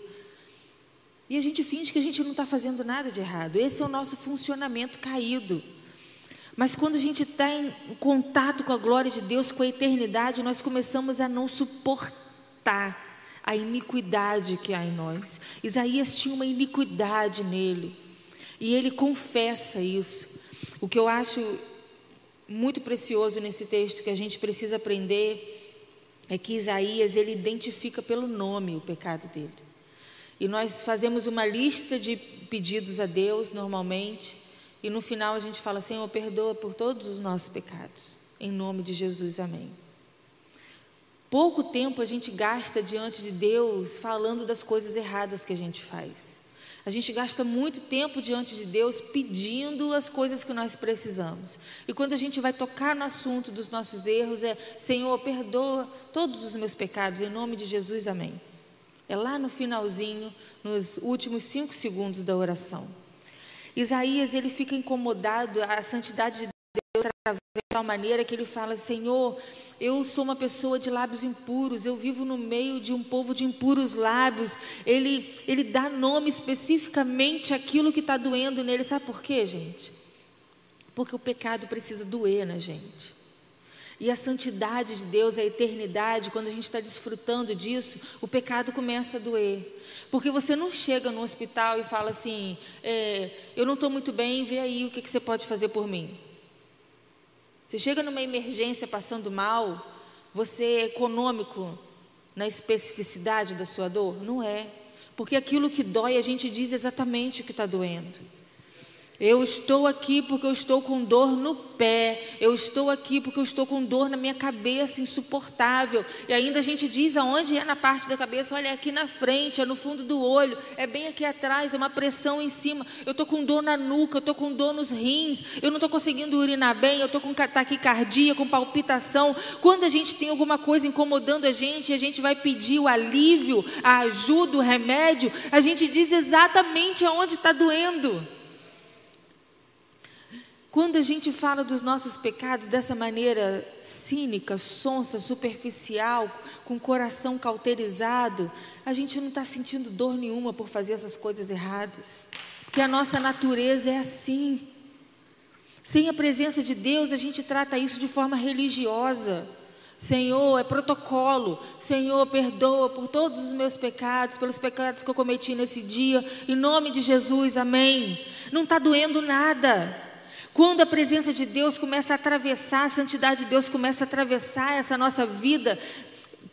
E a gente finge que a gente não está fazendo nada de errado. Esse é o nosso funcionamento caído. Mas quando a gente está em contato com a glória de Deus, com a eternidade, nós começamos a não suportar a iniquidade que há em nós. Isaías tinha uma iniquidade nele. E ele confessa isso. O que eu acho muito precioso nesse texto que a gente precisa aprender é que Isaías ele identifica pelo nome o pecado dele. E nós fazemos uma lista de pedidos a Deus normalmente, e no final a gente fala: Senhor, perdoa por todos os nossos pecados. Em nome de Jesus, amém. Pouco tempo a gente gasta diante de Deus falando das coisas erradas que a gente faz. A gente gasta muito tempo diante de Deus pedindo as coisas que nós precisamos. E quando a gente vai tocar no assunto dos nossos erros, é: Senhor, perdoa todos os meus pecados, em nome de Jesus, amém. É lá no finalzinho, nos últimos cinco segundos da oração. Isaías, ele fica incomodado, a santidade de Deus de tal maneira que ele fala: Senhor, eu sou uma pessoa de lábios impuros, eu vivo no meio de um povo de impuros lábios. Ele, ele dá nome especificamente àquilo que está doendo nele. Sabe por quê, gente? Porque o pecado precisa doer na gente. E a santidade de Deus, a eternidade, quando a gente está desfrutando disso, o pecado começa a doer. Porque você não chega no hospital e fala assim: é, Eu não estou muito bem, vê aí o que, que você pode fazer por mim. Você chega numa emergência passando mal, você é econômico na especificidade da sua dor? Não é. Porque aquilo que dói, a gente diz exatamente o que está doendo. Eu estou aqui porque eu estou com dor no pé. Eu estou aqui porque eu estou com dor na minha cabeça insuportável. E ainda a gente diz aonde é na parte da cabeça, olha, é aqui na frente, é no fundo do olho, é bem aqui atrás, é uma pressão em cima. Eu estou com dor na nuca, eu estou com dor nos rins, eu não estou conseguindo urinar bem, eu estou com taquicardia, com palpitação. Quando a gente tem alguma coisa incomodando a gente, a gente vai pedir o alívio, a ajuda, o remédio, a gente diz exatamente aonde está doendo. Quando a gente fala dos nossos pecados dessa maneira cínica, sonsa, superficial, com coração cauterizado, a gente não está sentindo dor nenhuma por fazer essas coisas erradas, porque a nossa natureza é assim. Sem a presença de Deus, a gente trata isso de forma religiosa. Senhor, é protocolo. Senhor, perdoa por todos os meus pecados, pelos pecados que eu cometi nesse dia. Em nome de Jesus, amém. Não está doendo nada. Quando a presença de Deus começa a atravessar, a santidade de Deus começa a atravessar essa nossa vida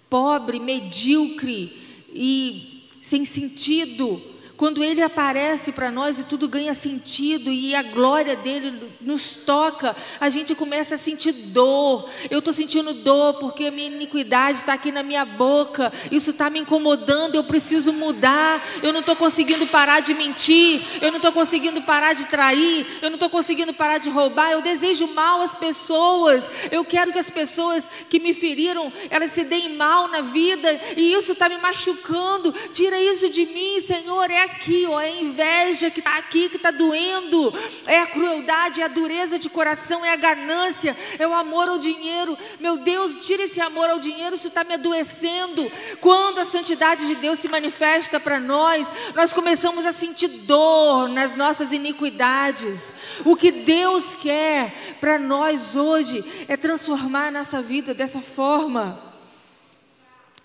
pobre, medíocre e sem sentido, quando Ele aparece para nós e tudo ganha sentido e a glória dele nos toca, a gente começa a sentir dor. Eu estou sentindo dor porque a minha iniquidade está aqui na minha boca, isso está me incomodando, eu preciso mudar. Eu não estou conseguindo parar de mentir, eu não estou conseguindo parar de trair, eu não estou conseguindo parar de roubar. Eu desejo mal às pessoas, eu quero que as pessoas que me feriram, elas se deem mal na vida e isso está me machucando. Tira isso de mim, Senhor. É aqui, ó, é a inveja que está aqui, que está doendo, é a crueldade, é a dureza de coração, é a ganância, é o amor ao dinheiro. Meu Deus, tira esse amor ao dinheiro, isso está me adoecendo. Quando a santidade de Deus se manifesta para nós, nós começamos a sentir dor nas nossas iniquidades. O que Deus quer para nós hoje é transformar a nossa vida dessa forma.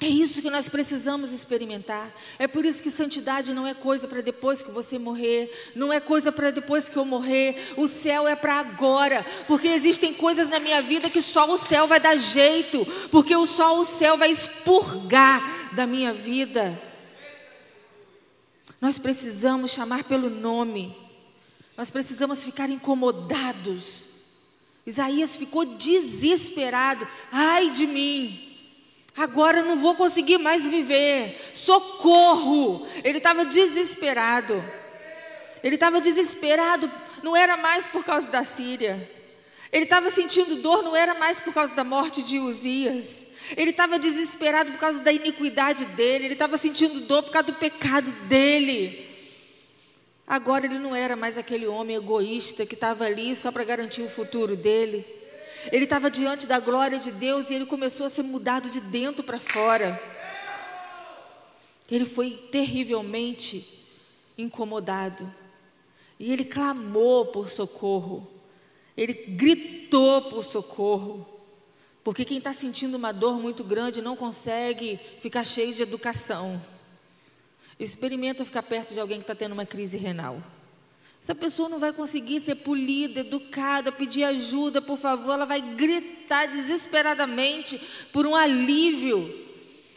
É isso que nós precisamos experimentar. É por isso que santidade não é coisa para depois que você morrer, não é coisa para depois que eu morrer. O céu é para agora, porque existem coisas na minha vida que só o céu vai dar jeito, porque só o céu vai expurgar da minha vida. Nós precisamos chamar pelo nome. Nós precisamos ficar incomodados. Isaías ficou desesperado. Ai de mim. Agora não vou conseguir mais viver. Socorro! Ele estava desesperado. Ele estava desesperado, não era mais por causa da Síria. Ele estava sentindo dor, não era mais por causa da morte de Uzias. Ele estava desesperado por causa da iniquidade dele. Ele estava sentindo dor por causa do pecado dele. Agora ele não era mais aquele homem egoísta que estava ali só para garantir o futuro dele. Ele estava diante da glória de Deus e ele começou a ser mudado de dentro para fora. Ele foi terrivelmente incomodado. E ele clamou por socorro. Ele gritou por socorro. Porque quem está sentindo uma dor muito grande não consegue ficar cheio de educação. Experimenta ficar perto de alguém que está tendo uma crise renal. Essa pessoa não vai conseguir ser polida, educada, pedir ajuda, por favor, ela vai gritar desesperadamente por um alívio.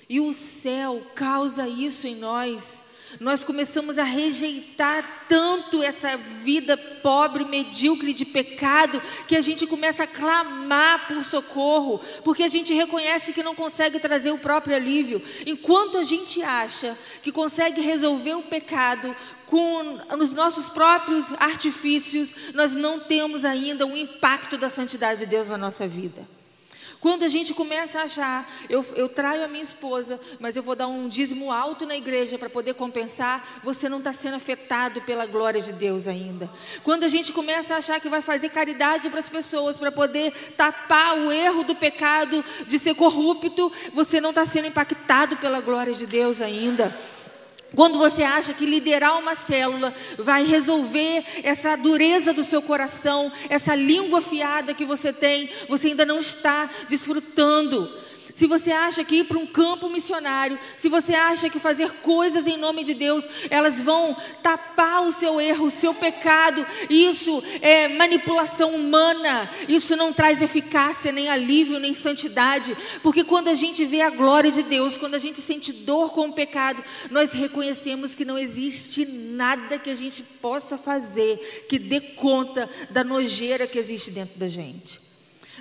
E o céu causa isso em nós nós começamos a rejeitar tanto essa vida pobre, medíocre de pecado, que a gente começa a clamar por socorro, porque a gente reconhece que não consegue trazer o próprio alívio. Enquanto a gente acha que consegue resolver o pecado com os nossos próprios artifícios, nós não temos ainda o impacto da santidade de Deus na nossa vida. Quando a gente começa a achar, eu, eu traio a minha esposa, mas eu vou dar um dízimo alto na igreja para poder compensar, você não está sendo afetado pela glória de Deus ainda. Quando a gente começa a achar que vai fazer caridade para as pessoas, para poder tapar o erro do pecado de ser corrupto, você não está sendo impactado pela glória de Deus ainda. Quando você acha que liderar uma célula vai resolver essa dureza do seu coração, essa língua afiada que você tem, você ainda não está desfrutando se você acha que ir para um campo missionário, se você acha que fazer coisas em nome de Deus, elas vão tapar o seu erro, o seu pecado, isso é manipulação humana, isso não traz eficácia, nem alívio, nem santidade, porque quando a gente vê a glória de Deus, quando a gente sente dor com o pecado, nós reconhecemos que não existe nada que a gente possa fazer que dê conta da nojeira que existe dentro da gente.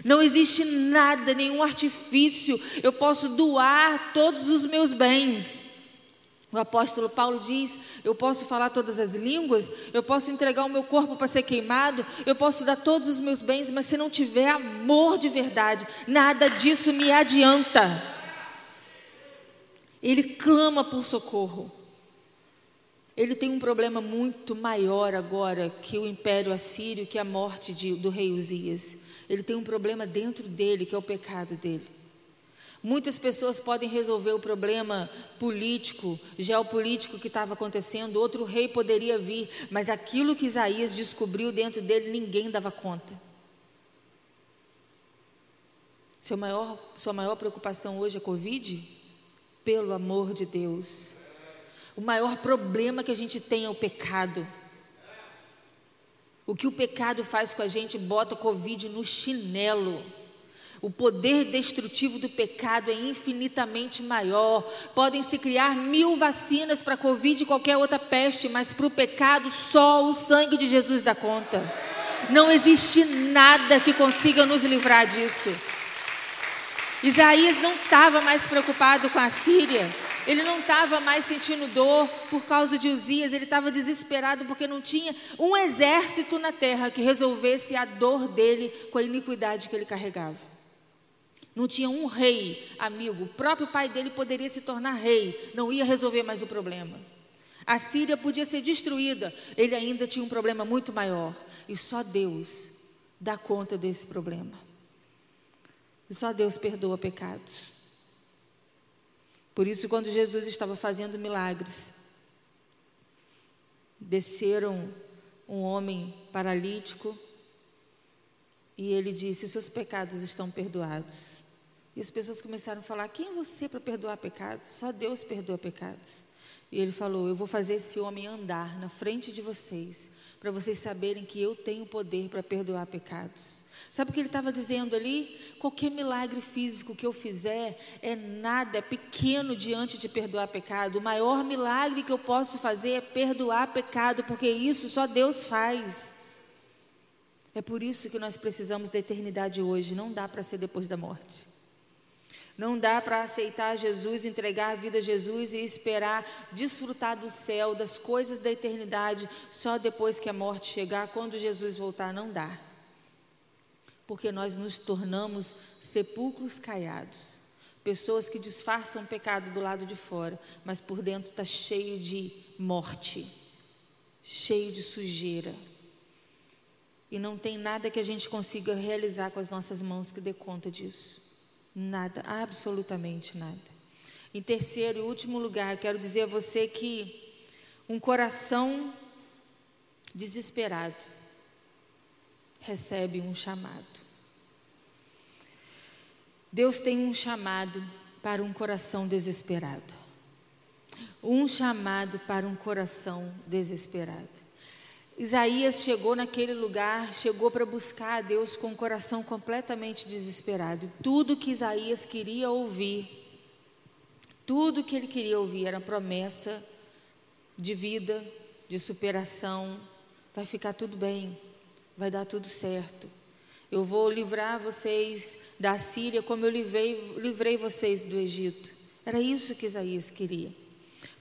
Não existe nada, nenhum artifício. Eu posso doar todos os meus bens. O apóstolo Paulo diz: Eu posso falar todas as línguas, eu posso entregar o meu corpo para ser queimado, eu posso dar todos os meus bens, mas se não tiver amor de verdade, nada disso me adianta. Ele clama por socorro. Ele tem um problema muito maior agora que o império assírio, que a morte de, do rei Uzias. Ele tem um problema dentro dele, que é o pecado dele. Muitas pessoas podem resolver o problema político, geopolítico que estava acontecendo, outro rei poderia vir, mas aquilo que Isaías descobriu dentro dele, ninguém dava conta. Seu maior, sua maior preocupação hoje é Covid? Pelo amor de Deus. O maior problema que a gente tem é o pecado. O que o pecado faz com a gente bota o Covid no chinelo. O poder destrutivo do pecado é infinitamente maior. Podem se criar mil vacinas para Covid e qualquer outra peste, mas para o pecado só o sangue de Jesus dá conta. Não existe nada que consiga nos livrar disso. Isaías não estava mais preocupado com a Síria. Ele não estava mais sentindo dor por causa de Uzias, ele estava desesperado porque não tinha um exército na terra que resolvesse a dor dele com a iniquidade que ele carregava. Não tinha um rei amigo, o próprio pai dele poderia se tornar rei, não ia resolver mais o problema. A Síria podia ser destruída, ele ainda tinha um problema muito maior, e só Deus dá conta desse problema. E só Deus perdoa pecados. Por isso, quando Jesus estava fazendo milagres, desceram um homem paralítico e ele disse: Os seus pecados estão perdoados. E as pessoas começaram a falar: Quem é você para perdoar pecados? Só Deus perdoa pecados. E ele falou: Eu vou fazer esse homem andar na frente de vocês, para vocês saberem que eu tenho poder para perdoar pecados. Sabe o que ele estava dizendo ali? Qualquer milagre físico que eu fizer é nada, é pequeno diante de perdoar pecado. O maior milagre que eu posso fazer é perdoar pecado, porque isso só Deus faz. É por isso que nós precisamos da eternidade hoje, não dá para ser depois da morte. Não dá para aceitar Jesus, entregar a vida a Jesus e esperar desfrutar do céu, das coisas da eternidade, só depois que a morte chegar, quando Jesus voltar, não dá porque nós nos tornamos sepulcros caiados. Pessoas que disfarçam o pecado do lado de fora, mas por dentro está cheio de morte, cheio de sujeira. E não tem nada que a gente consiga realizar com as nossas mãos que dê conta disso. Nada, absolutamente nada. Em terceiro e último lugar, quero dizer a você que um coração desesperado recebe um chamado. Deus tem um chamado para um coração desesperado. Um chamado para um coração desesperado. Isaías chegou naquele lugar, chegou para buscar a Deus com o coração completamente desesperado. Tudo que Isaías queria ouvir, tudo que ele queria ouvir era promessa de vida, de superação. Vai ficar tudo bem, vai dar tudo certo. Eu vou livrar vocês da Síria como eu livrei, livrei vocês do Egito. Era isso que Isaías queria.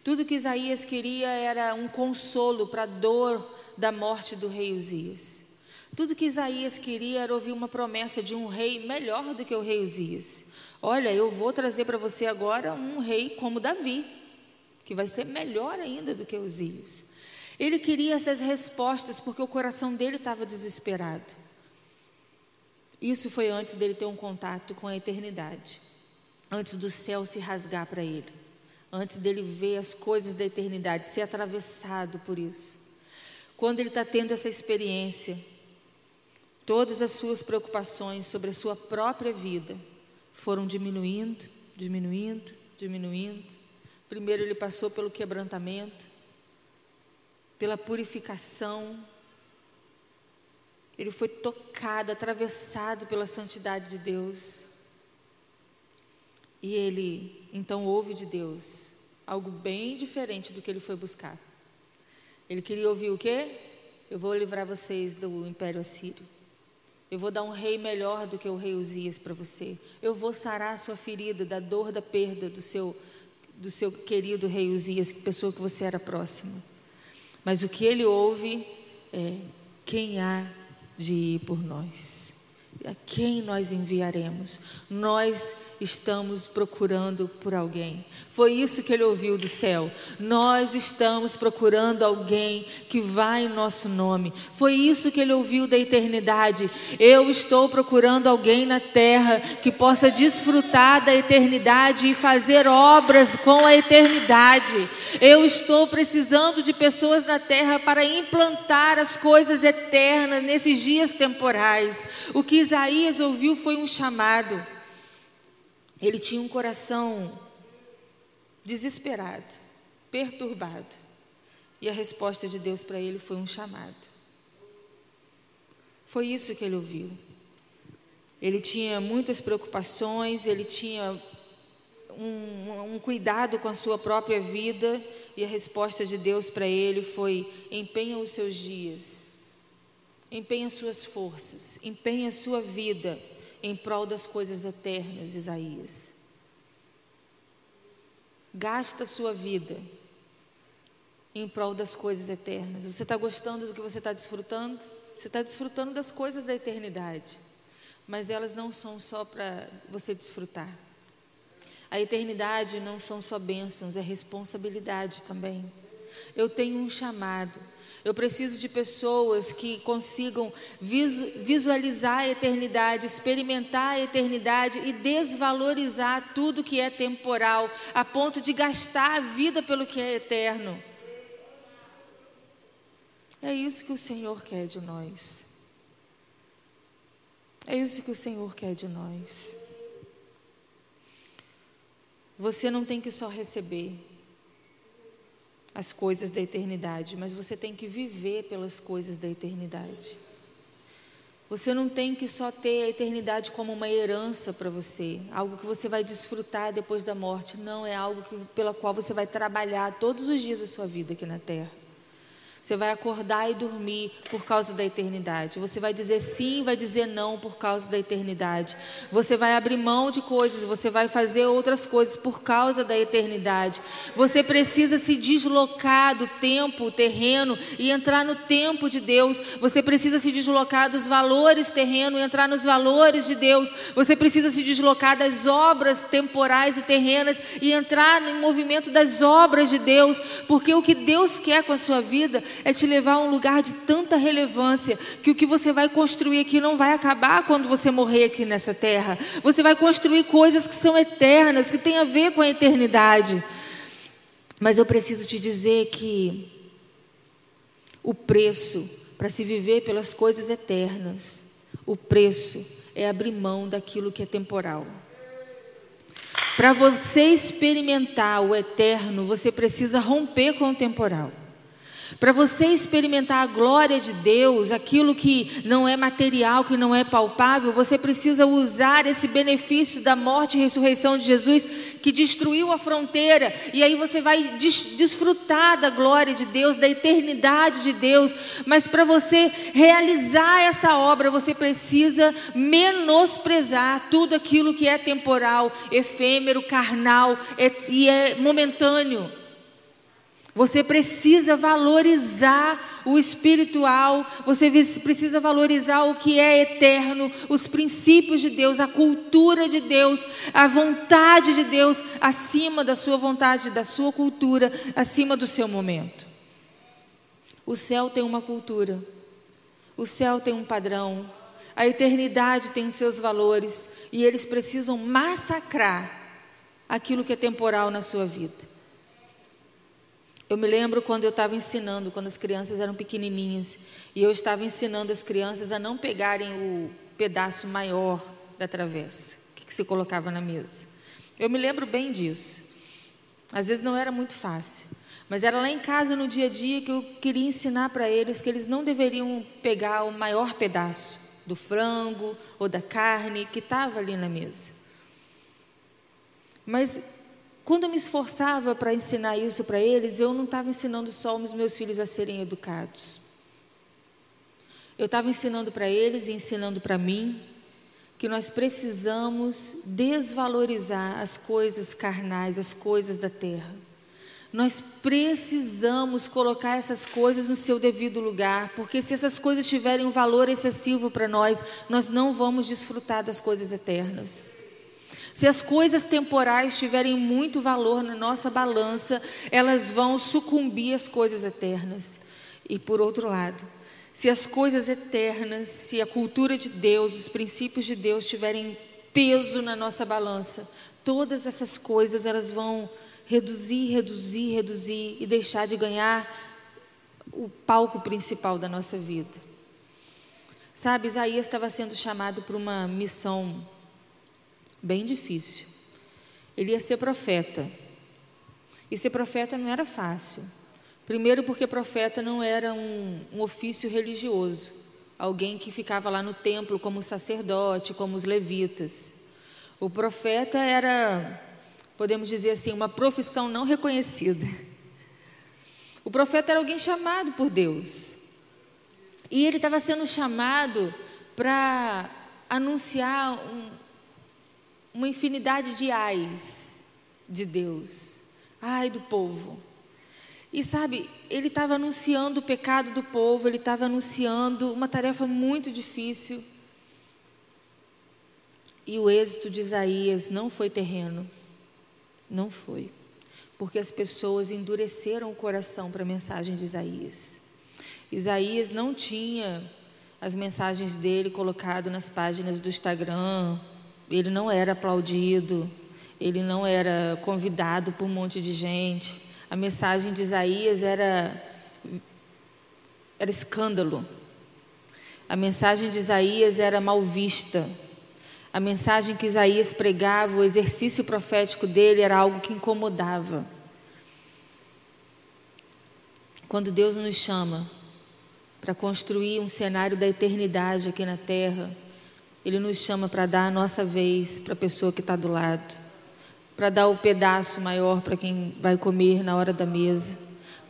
Tudo que Isaías queria era um consolo para a dor da morte do rei Uzias. Tudo que Isaías queria era ouvir uma promessa de um rei melhor do que o rei Uzias. Olha, eu vou trazer para você agora um rei como Davi, que vai ser melhor ainda do que Uzias. Ele queria essas respostas porque o coração dele estava desesperado. Isso foi antes dele ter um contato com a eternidade, antes do céu se rasgar para ele, antes dele ver as coisas da eternidade, ser atravessado por isso. Quando ele está tendo essa experiência, todas as suas preocupações sobre a sua própria vida foram diminuindo, diminuindo, diminuindo. Primeiro ele passou pelo quebrantamento, pela purificação. Ele foi tocado, atravessado pela santidade de Deus. E ele então ouve de Deus algo bem diferente do que ele foi buscar. Ele queria ouvir o quê? Eu vou livrar vocês do império assírio. Eu vou dar um rei melhor do que o rei Uzias para você. Eu vou sarar a sua ferida da dor da perda do seu do seu querido rei Uzias, pessoa que você era próxima. Mas o que ele ouve é quem há de ir por nós. A quem nós enviaremos? Nós estamos procurando por alguém. Foi isso que ele ouviu do céu. Nós estamos procurando alguém que vai em nosso nome. Foi isso que ele ouviu da eternidade. Eu estou procurando alguém na terra que possa desfrutar da eternidade e fazer obras com a eternidade. Eu estou precisando de pessoas na terra para implantar as coisas eternas nesses dias temporais. O que Isaías ouviu foi um chamado. Ele tinha um coração desesperado, perturbado. E a resposta de Deus para ele foi um chamado. Foi isso que ele ouviu. Ele tinha muitas preocupações, ele tinha um, um, cuidado com a sua própria vida, e a resposta de Deus para ele foi: empenha os seus dias, empenha suas forças, empenha a sua vida em prol das coisas eternas, Isaías. Gasta a sua vida em prol das coisas eternas. Você está gostando do que você está desfrutando? Você está desfrutando das coisas da eternidade, mas elas não são só para você desfrutar. A eternidade não são só bênçãos, é responsabilidade também. Eu tenho um chamado. Eu preciso de pessoas que consigam visualizar a eternidade, experimentar a eternidade e desvalorizar tudo que é temporal, a ponto de gastar a vida pelo que é eterno. É isso que o Senhor quer de nós. É isso que o Senhor quer de nós. Você não tem que só receber, as coisas da eternidade, mas você tem que viver pelas coisas da eternidade. Você não tem que só ter a eternidade como uma herança para você, algo que você vai desfrutar depois da morte. Não, é algo que, pela qual você vai trabalhar todos os dias da sua vida aqui na terra. Você vai acordar e dormir por causa da eternidade. Você vai dizer sim, vai dizer não por causa da eternidade. Você vai abrir mão de coisas, você vai fazer outras coisas por causa da eternidade. Você precisa se deslocar do tempo terreno e entrar no tempo de Deus. Você precisa se deslocar dos valores terrenos e entrar nos valores de Deus. Você precisa se deslocar das obras temporais e terrenas e entrar no movimento das obras de Deus, porque o que Deus quer com a sua vida é te levar a um lugar de tanta relevância que o que você vai construir aqui não vai acabar quando você morrer aqui nessa terra. Você vai construir coisas que são eternas, que têm a ver com a eternidade. Mas eu preciso te dizer que o preço para se viver pelas coisas eternas, o preço é abrir mão daquilo que é temporal. Para você experimentar o eterno, você precisa romper com o temporal. Para você experimentar a glória de Deus, aquilo que não é material, que não é palpável, você precisa usar esse benefício da morte e ressurreição de Jesus, que destruiu a fronteira, e aí você vai des desfrutar da glória de Deus, da eternidade de Deus. Mas para você realizar essa obra, você precisa menosprezar tudo aquilo que é temporal, efêmero, carnal e é momentâneo. Você precisa valorizar o espiritual, você precisa valorizar o que é eterno, os princípios de Deus, a cultura de Deus, a vontade de Deus acima da sua vontade, da sua cultura, acima do seu momento. O céu tem uma cultura, o céu tem um padrão, a eternidade tem os seus valores e eles precisam massacrar aquilo que é temporal na sua vida. Eu me lembro quando eu estava ensinando, quando as crianças eram pequenininhas, e eu estava ensinando as crianças a não pegarem o pedaço maior da travessa que, se colocava na mesa. Eu me lembro bem disso. Às vezes não era muito fácil, mas era lá em casa no dia a dia que eu queria ensinar para eles que eles não deveriam pegar o maior pedaço do frango ou da carne que estava ali na mesa. Mas quando eu me esforçava para ensinar isso para eles, eu não estava ensinando só os meus filhos a serem educados. Eu estava ensinando para eles e ensinando para mim que nós precisamos desvalorizar as coisas carnais, as coisas da terra. Nós precisamos colocar essas coisas no seu devido lugar, porque se essas coisas tiverem um valor excessivo para nós, nós não vamos desfrutar das coisas eternas. Se as coisas temporais tiverem muito valor na nossa balança, elas vão sucumbir às coisas eternas. E por outro lado, se as coisas eternas, se a cultura de Deus, os princípios de Deus tiverem peso na nossa balança, todas essas coisas elas vão reduzir, reduzir, reduzir e deixar de ganhar o palco principal da nossa vida. Sabe, Isaías estava sendo chamado para uma missão bem difícil. Ele ia ser profeta. E ser profeta não era fácil. Primeiro, porque profeta não era um, um ofício religioso, alguém que ficava lá no templo como sacerdote, como os levitas. O profeta era, podemos dizer assim, uma profissão não reconhecida. O profeta era alguém chamado por Deus. E ele estava sendo chamado para anunciar um, uma infinidade de ais de Deus. Ai do povo. E sabe, ele estava anunciando o pecado do povo, ele estava anunciando uma tarefa muito difícil. E o êxito de Isaías não foi terreno. Não foi. Porque as pessoas endureceram o coração para a mensagem de Isaías. Isaías não tinha as mensagens dele colocado nas páginas do Instagram, ele não era aplaudido, ele não era convidado por um monte de gente. A mensagem de Isaías era, era escândalo. A mensagem de Isaías era mal vista. A mensagem que Isaías pregava, o exercício profético dele era algo que incomodava. Quando Deus nos chama para construir um cenário da eternidade aqui na terra, ele nos chama para dar a nossa vez para a pessoa que está do lado, para dar o pedaço maior para quem vai comer na hora da mesa,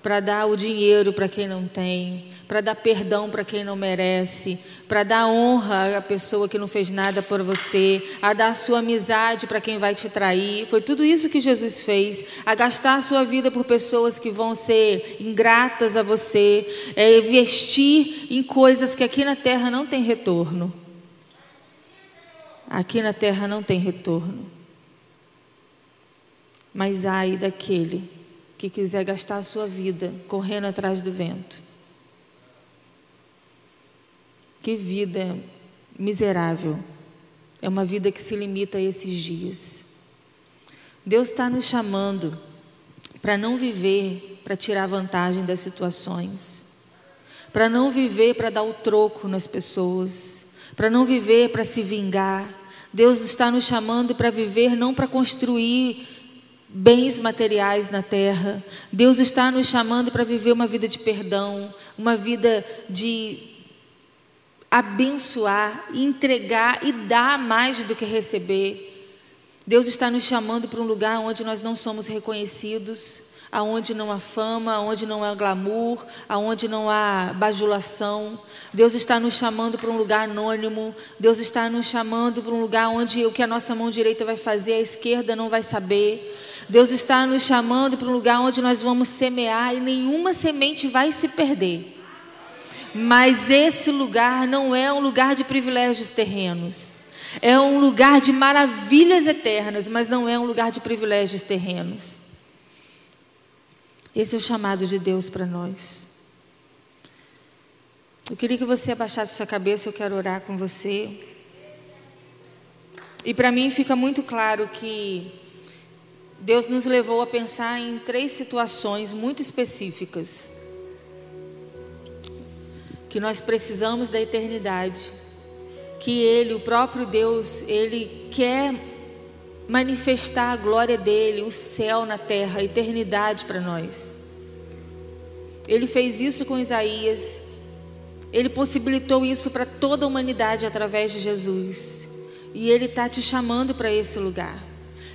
para dar o dinheiro para quem não tem, para dar perdão para quem não merece, para dar honra à pessoa que não fez nada por você, a dar sua amizade para quem vai te trair. Foi tudo isso que Jesus fez, a gastar a sua vida por pessoas que vão ser ingratas a você, é investir em coisas que aqui na terra não tem retorno. Aqui na terra não tem retorno. Mas ai daquele que quiser gastar a sua vida correndo atrás do vento. Que vida miserável. É uma vida que se limita a esses dias. Deus está nos chamando para não viver para tirar vantagem das situações, para não viver para dar o troco nas pessoas, para não viver para se vingar. Deus está nos chamando para viver não para construir bens materiais na terra. Deus está nos chamando para viver uma vida de perdão, uma vida de abençoar, entregar e dar mais do que receber. Deus está nos chamando para um lugar onde nós não somos reconhecidos, aonde não há fama, aonde não há glamour, aonde não há bajulação. Deus está nos chamando para um lugar anônimo. Deus está nos chamando para um lugar onde o que a nossa mão direita vai fazer, a esquerda não vai saber. Deus está nos chamando para um lugar onde nós vamos semear e nenhuma semente vai se perder. Mas esse lugar não é um lugar de privilégios terrenos. É um lugar de maravilhas eternas, mas não é um lugar de privilégios terrenos. Esse é o chamado de Deus para nós. Eu queria que você abaixasse sua cabeça, eu quero orar com você. E para mim fica muito claro que Deus nos levou a pensar em três situações muito específicas. Que nós precisamos da eternidade. Que Ele, o próprio Deus, Ele quer manifestar a glória dele, o céu na terra, a eternidade para nós. Ele fez isso com Isaías. Ele possibilitou isso para toda a humanidade através de Jesus. E Ele está te chamando para esse lugar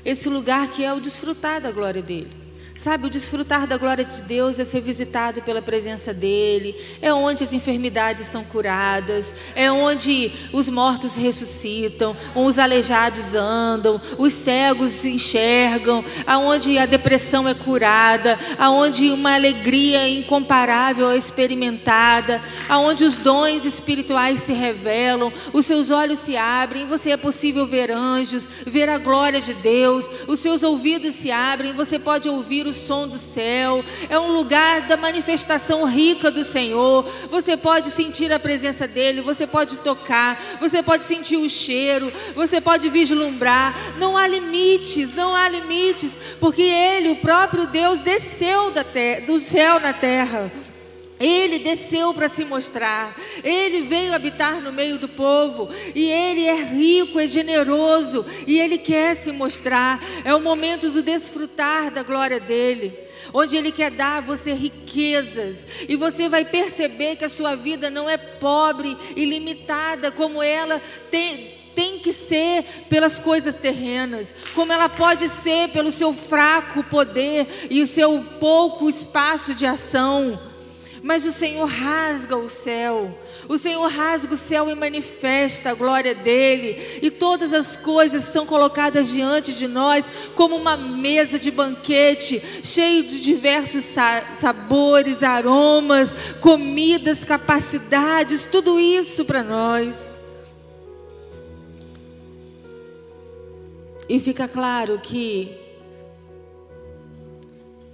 esse lugar que é o desfrutar da glória dele. Sabe, o desfrutar da glória de Deus é ser visitado pela presença dEle, é onde as enfermidades são curadas, é onde os mortos ressuscitam, os aleijados andam, os cegos enxergam, aonde a depressão é curada, aonde uma alegria incomparável é experimentada, aonde os dons espirituais se revelam, os seus olhos se abrem, você é possível ver anjos, ver a glória de Deus, os seus ouvidos se abrem, você pode ouvir ouvir o som do céu, é um lugar da manifestação rica do Senhor. Você pode sentir a presença dEle, você pode tocar, você pode sentir o cheiro, você pode vislumbrar. Não há limites, não há limites, porque Ele, o próprio Deus, desceu do céu na terra. Ele desceu para se mostrar, ele veio habitar no meio do povo, e ele é rico, é generoso, e ele quer se mostrar. É o momento do desfrutar da glória dele, onde ele quer dar a você riquezas, e você vai perceber que a sua vida não é pobre e limitada como ela tem tem que ser pelas coisas terrenas, como ela pode ser pelo seu fraco poder e o seu pouco espaço de ação. Mas o Senhor rasga o céu, o Senhor rasga o céu e manifesta a glória dele, e todas as coisas são colocadas diante de nós como uma mesa de banquete, cheio de diversos sabores, aromas, comidas, capacidades, tudo isso para nós. E fica claro que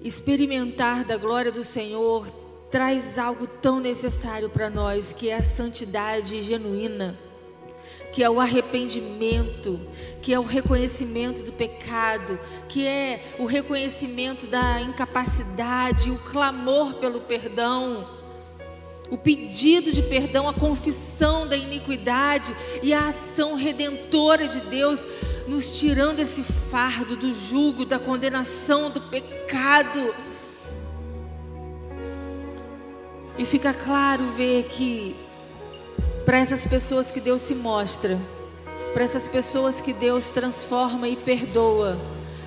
experimentar da glória do Senhor traz algo tão necessário para nós, que é a santidade genuína, que é o arrependimento, que é o reconhecimento do pecado, que é o reconhecimento da incapacidade, o clamor pelo perdão, o pedido de perdão, a confissão da iniquidade e a ação redentora de Deus, nos tirando esse fardo do jugo, da condenação do pecado E fica claro ver que para essas pessoas que Deus se mostra, para essas pessoas que Deus transforma e perdoa,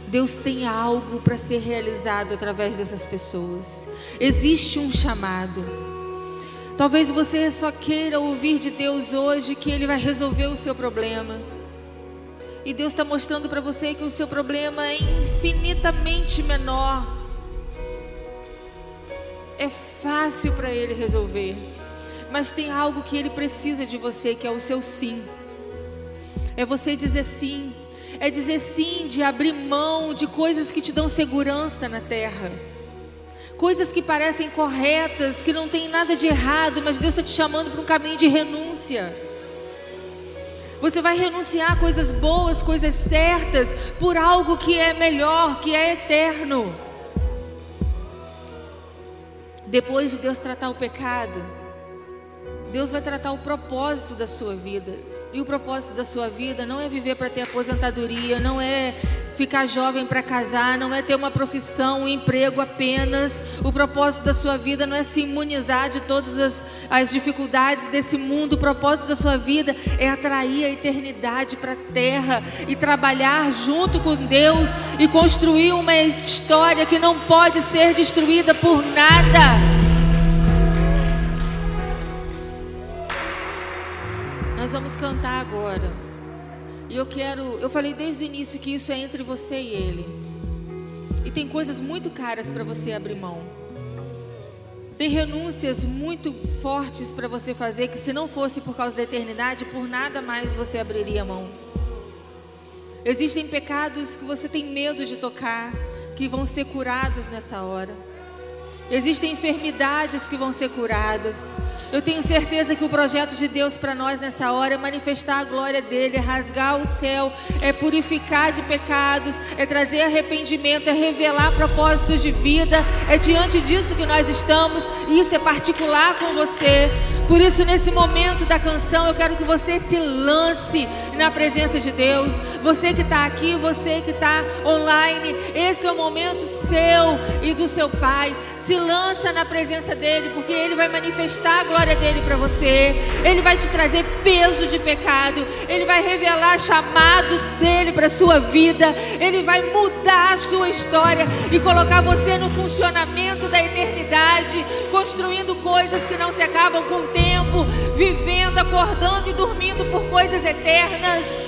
Deus tem algo para ser realizado através dessas pessoas. Existe um chamado. Talvez você só queira ouvir de Deus hoje que Ele vai resolver o seu problema. E Deus está mostrando para você que o seu problema é infinitamente menor. É fácil para ele resolver. Mas tem algo que ele precisa de você, que é o seu sim. É você dizer sim. É dizer sim de abrir mão de coisas que te dão segurança na terra. coisas que parecem corretas, que não tem nada de errado, mas Deus está te chamando para um caminho de renúncia. Você vai renunciar a coisas boas, coisas certas, por algo que é melhor, que é eterno. Depois de Deus tratar o pecado, Deus vai tratar o propósito da sua vida. E o propósito da sua vida não é viver para ter aposentadoria, não é ficar jovem para casar, não é ter uma profissão, um emprego apenas. O propósito da sua vida não é se imunizar de todas as, as dificuldades desse mundo. O propósito da sua vida é atrair a eternidade para a terra e trabalhar junto com Deus e construir uma história que não pode ser destruída por nada. Nós vamos cantar agora. E eu quero, eu falei desde o início que isso é entre você e ele. E tem coisas muito caras para você abrir mão. Tem renúncias muito fortes para você fazer que se não fosse por causa da eternidade, por nada mais você abriria mão. Existem pecados que você tem medo de tocar, que vão ser curados nessa hora. Existem enfermidades que vão ser curadas. Eu tenho certeza que o projeto de Deus para nós nessa hora é manifestar a glória dele, é rasgar o céu, é purificar de pecados, é trazer arrependimento, é revelar propósitos de vida. É diante disso que nós estamos, e isso é particular com você. Por isso, nesse momento da canção, eu quero que você se lance na presença de Deus. Você que está aqui, você que está online, esse é o momento seu e do seu Pai. Se lança na presença dele, porque ele vai manifestar a glória dele para você. Ele vai te trazer peso de pecado. Ele vai revelar chamado dele para sua vida. Ele vai mudar a sua história e colocar você no funcionamento da eternidade, construindo coisas que não se acabam com o tempo, vivendo, acordando e dormindo por coisas eternas. buenas